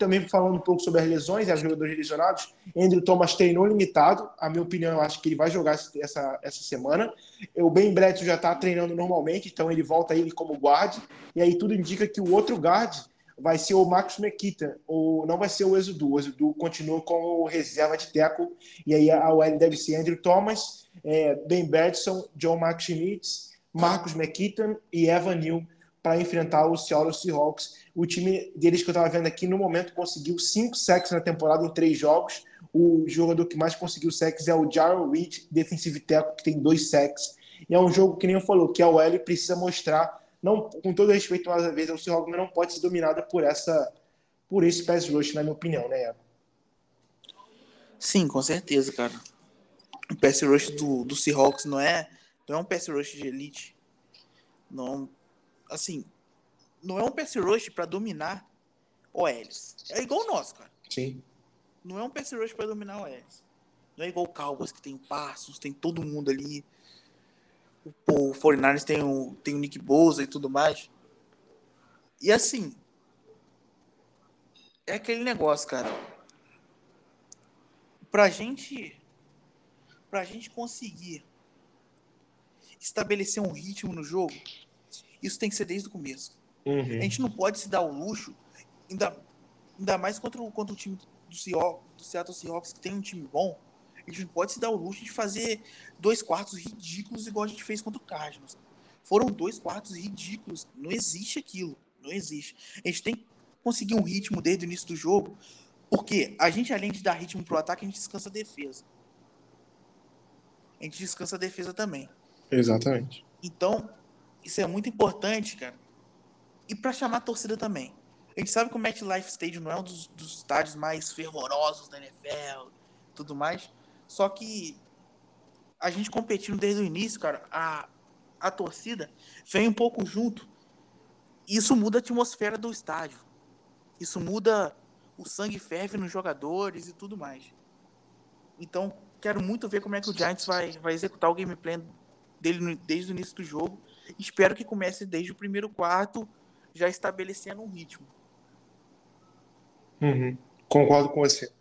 também falando um pouco sobre as lesões e os jogadores lesionados, Andrew Thomas treinou limitado. A minha opinião, eu acho que ele vai jogar essa, essa semana. O Ben Bledsoe já está treinando normalmente, então ele volta ele como guard. E aí tudo indica que o outro guard vai ser o Marcus Mekita, ou não vai ser o Exudu. O Exudu continua como reserva de teco. E aí a OL deve ser Andrew Thomas, é, Ben Bledsoe, John Mark Schmitz, Marcus McKitton e Evan Neal para enfrentar o Seattle Seahawks. O time deles que eu estava vendo aqui, no momento, conseguiu cinco sacks na temporada em três jogos. O jogador que mais conseguiu sacks é o Jarrell Reed, defensive tackle, que tem dois sacks. E é um jogo que nem eu falou, que a OL precisa mostrar não, com todo respeito mais uma vez ao Seahawks, não pode ser dominada por essa por esse pass rush, na minha opinião, né? Sim, com certeza, cara. O pass rush do, do Seahawks não é, não é um pass rush de elite. Não, assim, não é um pass rush para dominar OLs. É igual o nosso, cara. Sim. Não é um pass rush para dominar OLs. Não é igual o Cowboys, que tem passos, tem todo mundo ali. O, o 49ers tem o, tem o Nick Bosa e tudo mais. E assim, é aquele negócio, cara. Pra gente pra gente conseguir estabelecer um ritmo no jogo, isso tem que ser desde o começo. Uhum. A gente não pode se dar o luxo, ainda, ainda mais contra, o, contra o time do, Seahawks, do Seattle Seahawks, que tem um time bom, a gente não pode se dar o luxo de fazer dois quartos ridículos igual a gente fez contra o Cardinals. Foram dois quartos ridículos. Não existe aquilo. Não existe. A gente tem que conseguir um ritmo desde o início do jogo, porque a gente, além de dar ritmo pro ataque, a gente descansa a defesa. A gente descansa a defesa também. Exatamente. Então, isso é muito importante, cara. E para chamar a torcida também. A gente sabe que o MetLife Stadium não é um dos, dos estádios mais fervorosos da NFL, tudo mais. Só que a gente competindo desde o início, cara, a, a torcida vem um pouco junto. Isso muda a atmosfera do estádio. Isso muda o sangue ferve nos jogadores e tudo mais. Então, quero muito ver como é que o Giants vai, vai executar o gameplay dele desde o início do jogo. Espero que comece desde o primeiro quarto, já estabelecendo um ritmo. Uhum. Concordo com você.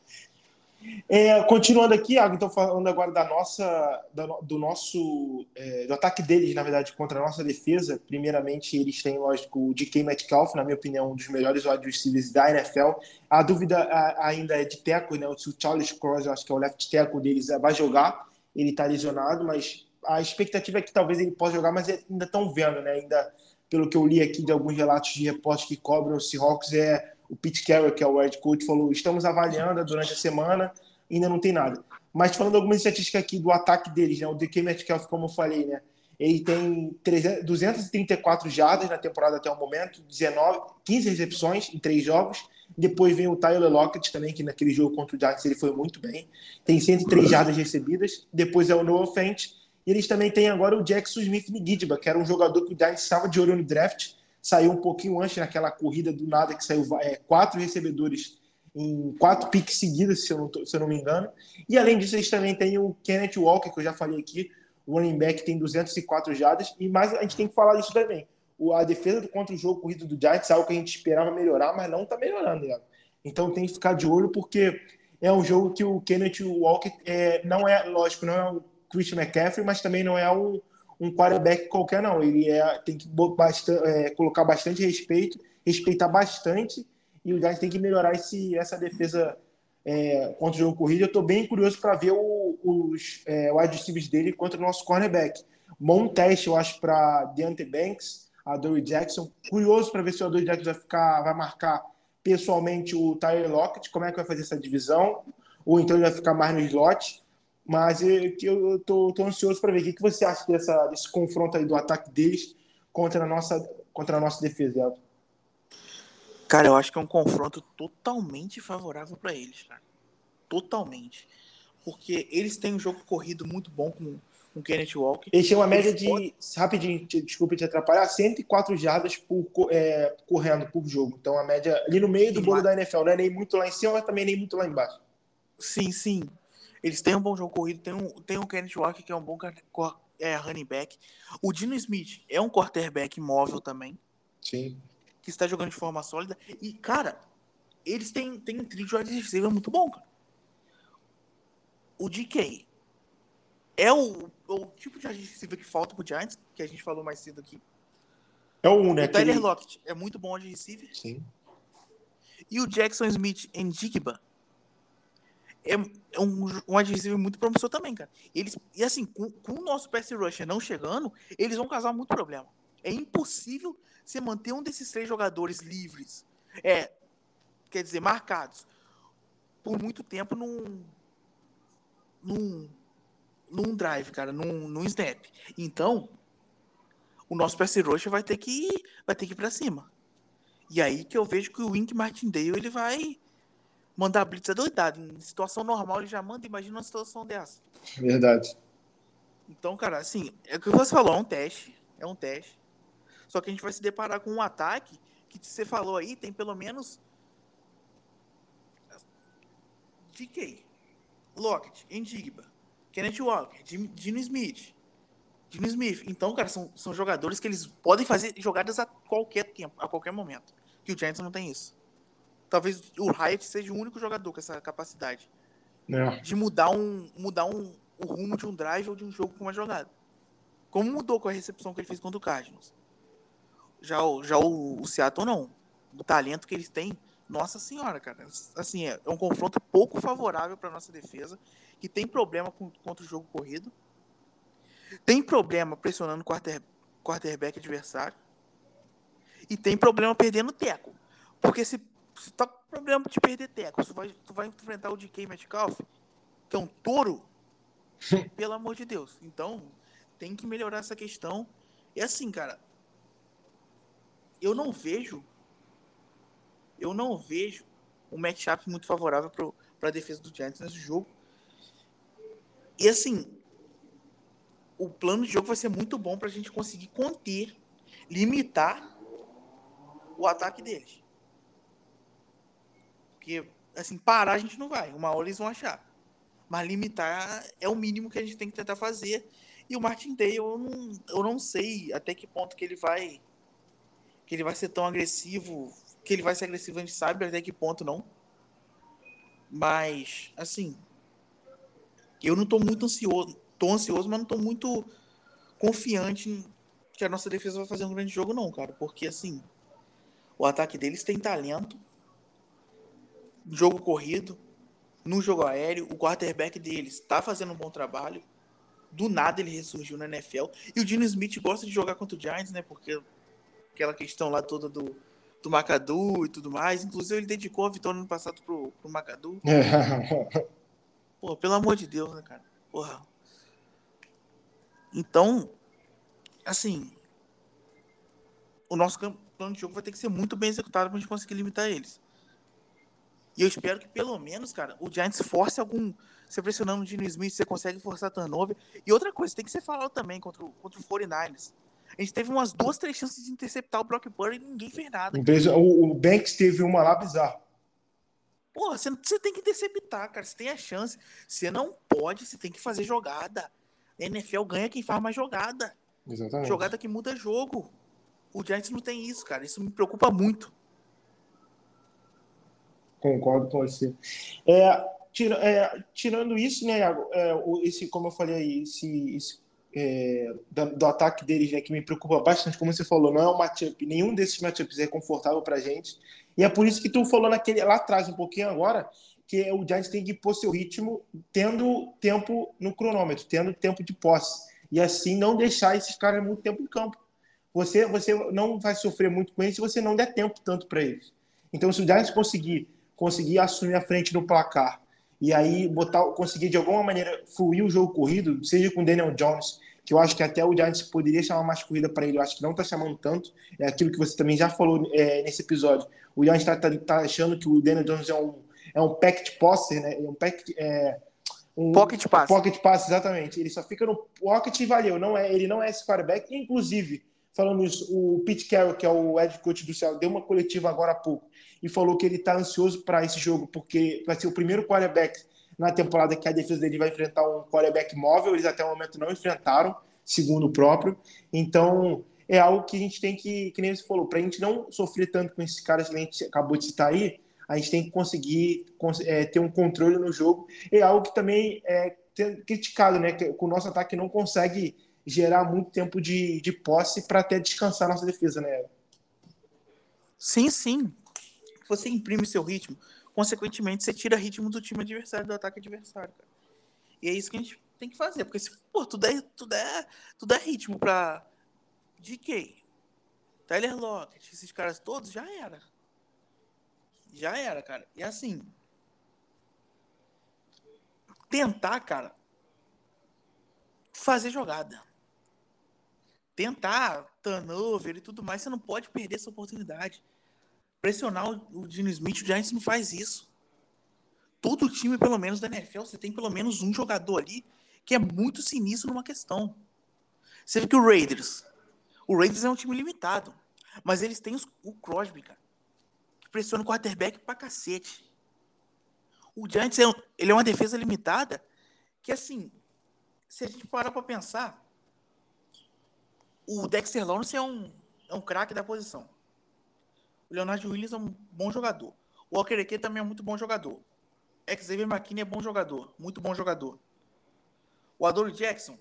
É, continuando aqui, então falando agora da nossa, do nosso, é, do ataque deles, na verdade, contra a nossa defesa. Primeiramente, eles têm, lógico, o DK Metcalf, na minha opinião, um dos melhores wide receivers da NFL. A dúvida ainda é de teco, né? O Charles Cross, eu acho que é o left tackle deles, vai jogar. Ele está lesionado, mas a expectativa é que talvez ele possa jogar, mas ainda estão vendo, né? Ainda, pelo que eu li aqui de alguns relatos de repórteres que cobram o Seahawks, é o Pete Carroll, que é o head coach, falou: estamos avaliando durante a semana, ainda não tem nada. Mas falando algumas estatísticas aqui do ataque deles, né? O DK Metcalf, como eu falei, né? Ele tem 300, 234 jardas na temporada até o momento, 19, 15 recepções em três jogos. Depois vem o Tyler Lockett também, que naquele jogo contra o Giants ele foi muito bem. Tem 103 jardas recebidas. Depois é o Noah Fent. E eles também têm agora o Jackson Smith Nigidba, que era um jogador que o Giants estava de olho no draft saiu um pouquinho antes naquela corrida do nada que saiu é, quatro recebedores em quatro piques seguidas, se eu, não se eu não me engano. E além disso, eles também têm o Kenneth Walker, que eu já falei aqui, o running back tem 204 jardas, e mais a gente tem que falar disso também. O, a defesa contra o jogo corrido do Giants é algo que a gente esperava melhorar, mas não está melhorando, né? Então tem que ficar de olho, porque é um jogo que o Kenneth Walker é, não é, lógico, não é o Christian McCaffrey, mas também não é o um quarterback qualquer, não. Ele é, tem que bastante, é, colocar bastante respeito, respeitar bastante, e o Giants tem que melhorar esse, essa defesa é, contra o jogo corrido. Eu estou bem curioso para ver o, os é, wide receivers dele contra o nosso cornerback. Bom teste, eu acho, para Deontay Banks, a Dory Jackson. Curioso para ver se o Dory Jackson vai, ficar, vai marcar pessoalmente o Tyler Lockett, como é que vai fazer essa divisão, ou então ele vai ficar mais no slot. Mas eu, eu tô, tô ansioso para ver o que, que você acha dessa, desse confronto aí do ataque deles contra a nossa, contra a nossa defesa, Elton. Cara, eu acho que é um confronto totalmente favorável para eles, cara. Totalmente. Porque eles têm um jogo corrido muito bom com o Kenneth Walker. Eles têm uma média de, pode... rapidinho, desculpe te atrapalhar, 104 jardas por, é, correndo por jogo. Então a média ali no meio do bolo da NFL, não é nem muito lá em cima, mas também nem muito lá embaixo. Sim, sim. Eles têm um bom jogo corrido, tem um, tem um Kenneth Walker que é um bom é, running back. O Dino Smith é um quarterback móvel também. Sim. Que está jogando de forma sólida. E, cara, eles têm, têm um trio de receiver muito bom, cara. O DK é o, o tipo de receiver que falta pro Giants, que a gente falou mais cedo aqui. É o 1, um, né? O Tyler aquele... Lockett é muito bom wide receiver. Sim. E o Jackson Smith em Jigba é, é um, um adesivo muito promissor também, cara. Eles, e assim, com, com o nosso pass rusher não chegando, eles vão causar muito problema. É impossível você manter um desses três jogadores livres, é, quer dizer, marcados, por muito tempo num, num, num drive, cara, num, num snap. Então, o nosso pass rush vai ter que vai ter que ir para cima. E aí que eu vejo que o Wink Martindale ele vai mandar blitz adoidado. Em situação normal ele já manda, imagina uma situação dessa. Verdade. Então, cara, assim, é o que você falou, é um teste, é um teste. Só que a gente vai se deparar com um ataque que você falou aí, tem pelo menos DK, Lockett, Endigba, Kenneth Walker, Dino Smith, Dino Smith. Então, cara, são, são jogadores que eles podem fazer jogadas a qualquer tempo, a qualquer momento. Que o Giants não tem isso. Talvez o Hyatt seja o único jogador com essa capacidade é. de mudar um mudar um, o rumo de um drive ou de um jogo com uma jogada. Como mudou com a recepção que ele fez contra o Cardinals. Já o, já o, o Seattle não. O talento que eles têm, nossa senhora, cara. Assim, é, é um confronto pouco favorável para nossa defesa, que tem problema com, contra o jogo corrido. Tem problema pressionando o quarter, quarterback adversário. E tem problema perdendo teco. Porque se, se tá com problema de perder teco, tu vai, tu vai enfrentar o DK Metcalf, que é um touro, pelo amor de Deus. Então, tem que melhorar essa questão. E assim, cara, eu não vejo eu não vejo um matchup muito favorável para a defesa do Giants nesse jogo. E assim, o plano de jogo vai ser muito bom para a gente conseguir conter, limitar o ataque deles. Porque, assim, parar a gente não vai. Uma hora eles vão achar. Mas limitar é o mínimo que a gente tem que tentar fazer. E o Martin Day, eu não, eu não sei até que ponto que ele vai que ele vai ser tão agressivo, que ele vai ser agressivo, a gente sabe até que ponto não. Mas, assim, eu não tô muito ansioso, tô ansioso, mas não tô muito confiante que a nossa defesa vai fazer um grande jogo não, cara, porque assim, o ataque deles tem talento, jogo corrido, no jogo aéreo, o quarterback deles tá fazendo um bom trabalho. Do nada ele ressurgiu na NFL. E o Dino Smith gosta de jogar contra o Giants, né? Porque aquela questão lá toda do, do Macadu e tudo mais. Inclusive, ele dedicou a vitória no passado pro, pro Macadu. Pô, pelo amor de Deus, né, cara? Porra. Então, assim, o nosso plano de jogo vai ter que ser muito bem executado pra gente conseguir limitar eles. E eu espero que pelo menos, cara, o Giants force algum. Você pressionando o Dino Smith, você consegue forçar turnover. E outra coisa, tem que ser falado também contra o, contra o 49ers. A gente teve umas duas, três chances de interceptar o Brock Purdy e ninguém fez nada. O, o Banks teve uma lá bizarra. Porra, você, você tem que interceptar, cara. Você tem a chance. Você não pode, você tem que fazer jogada. A NFL ganha quem faz mais jogada. Exatamente. Jogada que muda jogo. O Giants não tem isso, cara. Isso me preocupa muito. Concordo com você. É, tira, é, tirando isso, né, é, esse, como eu falei aí, esse, esse é, do, do, ataque deles, né, que me preocupa bastante, como você falou, não é um matchup, nenhum desses matchups é confortável pra gente. E é por isso que tu falou naquele, lá atrás, um pouquinho agora, que o Giants tem que pôr seu ritmo tendo tempo no cronômetro, tendo tempo de posse. E assim não deixar esses caras muito tempo em campo. Você, você não vai sofrer muito com isso se você não der tempo tanto para eles. Então, se o Giants conseguir, conseguir assumir a frente no placar e aí botar, conseguir de alguma maneira fluir o jogo corrido, seja com o Daniel Jones, que eu acho que até o Giants poderia chamar mais corrida para ele, eu acho que não está chamando tanto, é aquilo que você também já falou é, nesse episódio. O Giants está tá, tá achando que o Daniel Jones é um, é um packet passer, né? É um packet, é, um pocket pass. Pocket pass, exatamente. Ele só fica no pocket e valeu. Não é, ele não é esse quarterback. Inclusive, falando isso, o Pete Carroll, que é o head coach do Céu, deu uma coletiva agora há pouco e falou que ele está ansioso para esse jogo, porque vai ser o primeiro quarterback na temporada que a defesa dele vai enfrentar um quarterback móvel. Eles até o momento não enfrentaram, segundo o próprio. Então, é algo que a gente tem que, que nem você falou, para a gente não sofrer tanto com esses caras que a gente acabou de citar aí, a gente tem que conseguir é, ter um controle no jogo. É algo que também é criticado, né? Que o nosso ataque não consegue gerar muito tempo de, de posse para até descansar nossa defesa, né? Sim, sim. Você imprime seu ritmo. Consequentemente, você tira ritmo do time adversário, do ataque adversário, cara. E é isso que a gente tem que fazer. Porque se pô, tu der, tu der, tu der ritmo pra DK, Tyler Lockett, esses caras todos, já era. Já era, cara. E assim. Tentar, cara, fazer jogada tentar turnover e tudo mais, você não pode perder essa oportunidade. Pressionar o, o Smith, o Giants não faz isso. Todo time, pelo menos da NFL, você tem pelo menos um jogador ali que é muito sinistro numa questão. Você vê que o Raiders, o Raiders é um time limitado, mas eles têm os, o Crosby, cara, que pressiona o quarterback pra cacete. O Giants é, ele é uma defesa limitada que, assim, se a gente parar pra pensar, o Dexter Lawrence é um, é um craque da posição. O Leonardo Williams é um bom jogador. O Walker Eke também é muito bom jogador. Xavier McKinney é bom jogador, muito bom jogador. O Adolfo Jackson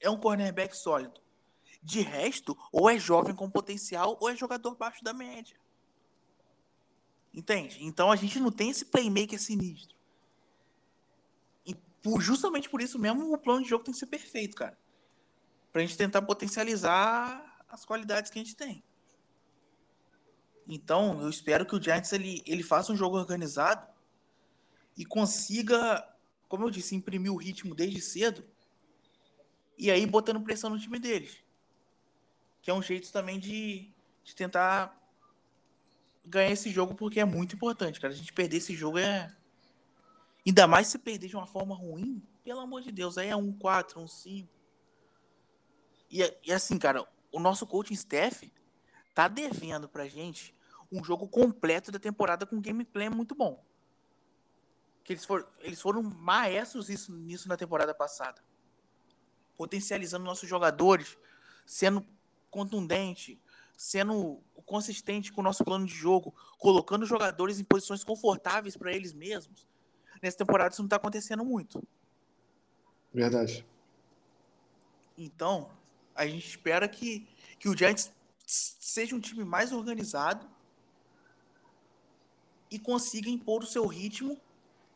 é um cornerback sólido. De resto, ou é jovem com potencial, ou é jogador baixo da média. Entende? Então a gente não tem esse playmaker sinistro. E por, justamente por isso mesmo, o plano de jogo tem que ser perfeito, cara para a gente tentar potencializar as qualidades que a gente tem. Então, eu espero que o Giants ele, ele faça um jogo organizado e consiga, como eu disse, imprimir o ritmo desde cedo e aí botando pressão no time deles. Que é um jeito também de, de tentar ganhar esse jogo, porque é muito importante, cara. A gente perder esse jogo é. Ainda mais se perder de uma forma ruim, pelo amor de Deus, aí é um 4, um 5. E, e assim, cara, o nosso coaching staff tá devendo pra gente um jogo completo da temporada com gameplay muito bom. Que eles, for, eles foram maestros isso, nisso na temporada passada. Potencializando nossos jogadores, sendo contundente, sendo consistente com o nosso plano de jogo, colocando os jogadores em posições confortáveis para eles mesmos. Nessa temporada isso não está acontecendo muito. Verdade. Então, a gente espera que, que o Giants seja um time mais organizado e consiga impor o seu ritmo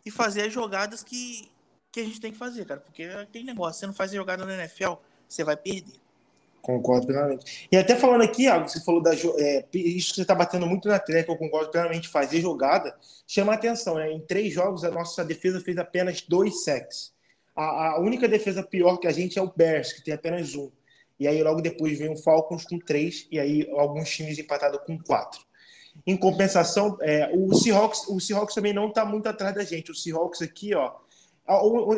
e fazer as jogadas que, que a gente tem que fazer, cara. Porque tem negócio, você não faz jogada na NFL, você vai perder. Concordo plenamente. E até falando aqui, Algo, você falou da. É, isso que você está batendo muito na tecla, eu concordo plenamente. Fazer jogada chama a atenção, né? Em três jogos, a nossa defesa fez apenas dois sacks. A, a única defesa pior que a gente é o Bears, que tem apenas um. E aí logo depois vem o Falcons com três, e aí alguns times empatados com quatro. Em compensação, é, o, Seahawks, o Seahawks também não está muito atrás da gente. O Seahawks aqui, ó.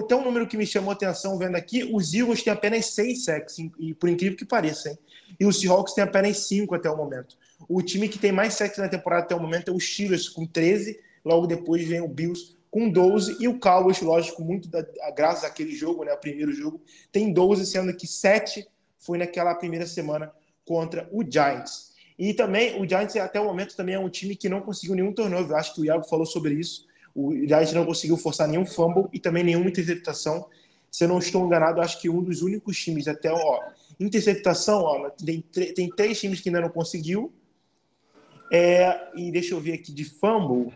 Tem um número que me chamou atenção vendo aqui: os Eagles têm apenas seis sacks, e por incrível que pareça, hein? E o Seahawks tem apenas cinco até o momento. O time que tem mais sacks na temporada até o momento é o Steelers com 13, logo depois vem o Bills com 12 e o Cowboys, lógico, muito da, graças àquele jogo, né, o primeiro jogo, tem 12, sendo que 7 foi naquela primeira semana contra o Giants. E também o Giants até o momento também é um time que não conseguiu nenhum turnover. Eu acho que o Iago falou sobre isso. O Giants não conseguiu forçar nenhum fumble e também nenhuma interceptação. Se eu não estou enganado, acho que um dos únicos times até ó, interceptação, ó, tem, tem três times que ainda não conseguiu. É, e deixa eu ver aqui de fumble.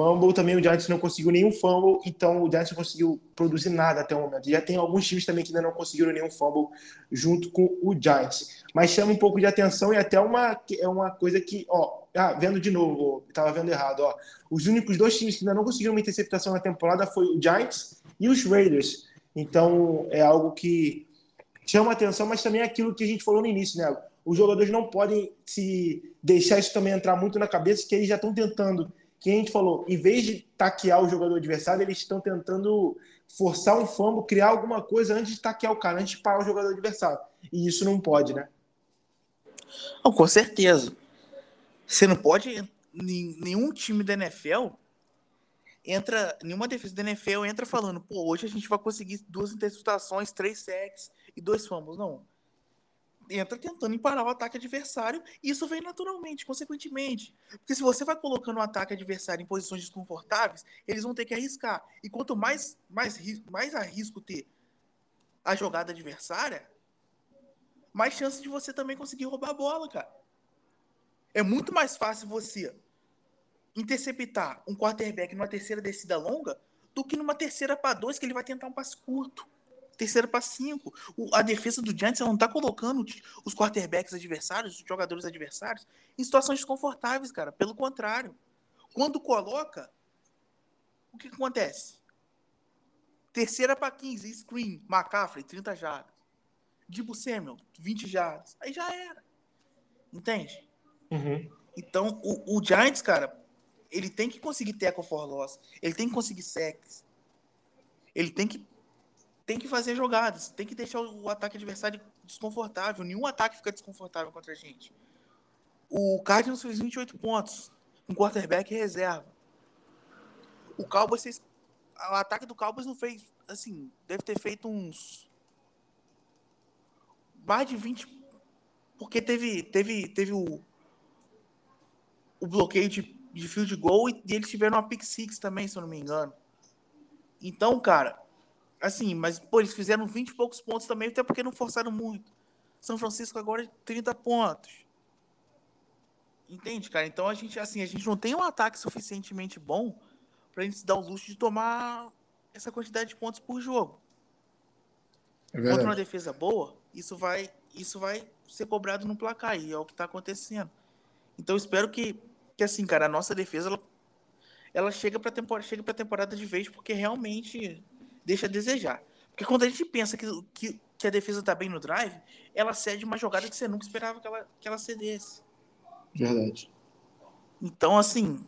Fumble também o Giants não conseguiu nenhum fumble, então o Giants não conseguiu produzir nada até o momento. Já tem alguns times também que ainda não conseguiram nenhum fumble junto com o Giants. Mas chama um pouco de atenção e até uma, é uma coisa que, ó, ah, vendo de novo, estava vendo errado, ó. Os únicos dois times que ainda não conseguiram uma interceptação na temporada foi o Giants e os Raiders. Então é algo que chama atenção, mas também é aquilo que a gente falou no início, né? Os jogadores não podem se deixar isso também entrar muito na cabeça, que eles já estão tentando que a gente falou, em vez de taquear o jogador adversário, eles estão tentando forçar um fumble, criar alguma coisa antes de taquear o cara, antes de parar o jogador adversário. E isso não pode, né? Não, com certeza. Você não pode. Nenhum time da NFL entra. Nenhuma defesa da NFL entra falando, pô, hoje a gente vai conseguir duas interceptações, três sacks e dois fumbles. Não entra tentando parar o ataque adversário, e isso vem naturalmente, consequentemente. Porque se você vai colocando o ataque adversário em posições desconfortáveis, eles vão ter que arriscar. E quanto mais, mais, mais arrisco ter a jogada adversária, mais chance de você também conseguir roubar a bola, cara. É muito mais fácil você interceptar um quarterback numa terceira descida longa do que numa terceira para dois que ele vai tentar um passe curto terceira para cinco. O, a defesa do Giants não tá colocando os quarterbacks adversários, os jogadores adversários, em situações desconfortáveis, cara. Pelo contrário. Quando coloca, o que, que acontece? Terceira para 15, screen, McCaffrey, 30 jardas. Dibu Samuel, 20 jardas. Aí já era. Entende? Uhum. Então, o, o, Giants, cara, ele tem que conseguir tackle for loss. Ele tem que conseguir sacks. Ele tem que, tem que fazer jogadas. Tem que deixar o, ataque adversário desconfortável. Nenhum ataque fica desconfortável contra a gente. O Cardinals fez 28 pontos. Um quarterback reserva. O Cowboys, o ataque do Cowboys não fez, assim, deve ter feito uns mais de 20 porque teve teve teve o o bloqueio de, de field goal e, e eles tiveram uma pick six também, se eu não me engano. Então, cara, assim, mas pô, eles fizeram 20 e poucos pontos também, até porque não forçaram muito. São Francisco agora 30 pontos. Entende, cara? Então a gente assim, a gente não tem um ataque suficientemente bom pra gente se dar o luxo de tomar essa quantidade de pontos por jogo. É Contra uma defesa boa, isso vai, isso vai ser cobrado no placar e é o que está acontecendo. Então espero que, que assim, cara, a nossa defesa ela, ela chega para temporada, chega para temporada de vez porque realmente deixa a desejar. Porque quando a gente pensa que, que, que a defesa está bem no drive, ela cede uma jogada que você nunca esperava que ela, que ela cedesse. Verdade. Então, assim,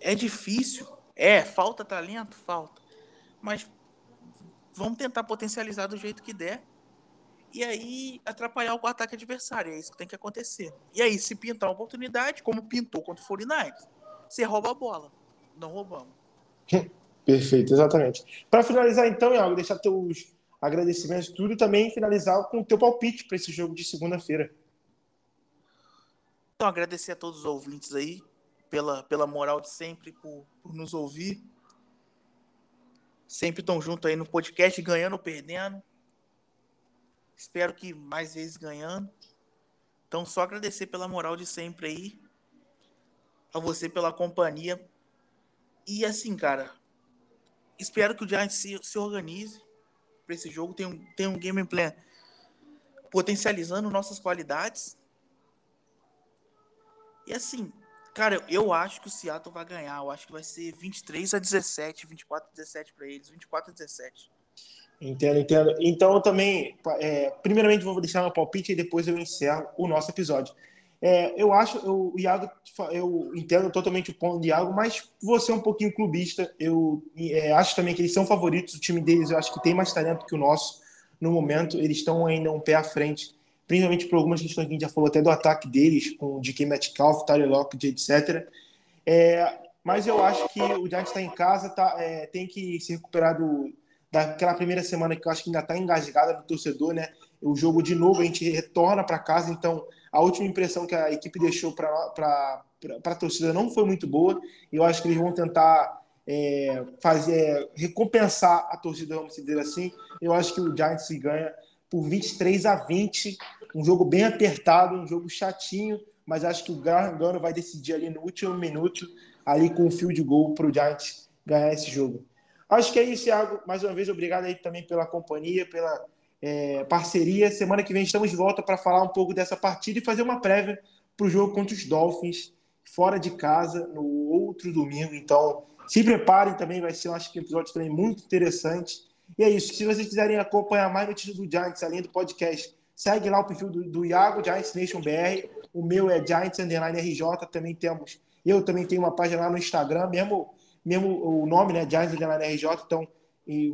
é difícil. É, falta talento? Falta. Mas vamos tentar potencializar do jeito que der. E aí atrapalhar o ataque adversário. É isso que tem que acontecer. E aí, se pintar uma oportunidade, como pintou contra o 49 você rouba a bola. Não roubamos. Perfeito, exatamente. Para finalizar, então, Iago, deixar teus agradecimentos tudo e também finalizar com o teu palpite para esse jogo de segunda-feira. Então, agradecer a todos os ouvintes aí pela, pela moral de sempre, por, por nos ouvir. Sempre estão junto aí no podcast, ganhando ou perdendo. Espero que mais vezes ganhando. Então, só agradecer pela moral de sempre aí. A você pela companhia. E assim, cara, espero que o Giants se, se organize para esse jogo. Tem um, tem um game plan potencializando nossas qualidades e assim, cara, eu acho que o Seattle vai ganhar. Eu acho que vai ser 23 a 17, 24 a 17 para eles, 24 a 17. Entendo, entendo. Então eu também, é, primeiramente vou deixar meu palpite e depois eu encerro o nosso episódio. É, eu acho, eu, o Iago, eu entendo totalmente o ponto do Iago, mas você é um pouquinho clubista. Eu é, acho também que eles são favoritos. O time deles, eu acho que tem mais talento que o nosso no momento. Eles estão ainda um pé à frente principalmente por algumas questões que a gente já falou até do ataque deles, com o DK Metcalf, Tyler Lockett, etc. É, mas eu acho que o Giants está em casa, tá, é, tem que se recuperar do, daquela primeira semana que eu acho que ainda está engasgada do torcedor, né? O jogo de novo a gente retorna para casa, então a última impressão que a equipe deixou para a torcida não foi muito boa. E eu acho que eles vão tentar é, fazer recompensar a torcida, vamos dizer assim. Eu acho que o Giants se ganha por 23 a 20. Um jogo bem apertado, um jogo chatinho, mas acho que o Gargano vai decidir ali no último minuto, ali com o field goal para o Giants ganhar esse jogo. Acho que é isso, Thiago. Mais uma vez, obrigado aí também pela companhia, pela é, parceria. Semana que vem estamos de volta para falar um pouco dessa partida e fazer uma prévia para o jogo contra os Dolphins, fora de casa, no outro domingo. Então, se preparem também, vai ser, acho que um episódio também muito interessante. E é isso. Se vocês quiserem acompanhar mais notícias do Giants, além do podcast, segue lá o perfil do, do Iago, Giants Nation BR. O meu é Giants Underline RJ. Também temos. Eu também tenho uma página lá no Instagram, mesmo, mesmo o nome, né? Giants Underline RJ. Então,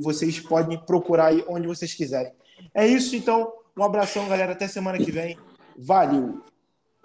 vocês podem procurar aí onde vocês quiserem. É isso, então. Um abração, galera. Até semana que vem. Valeu!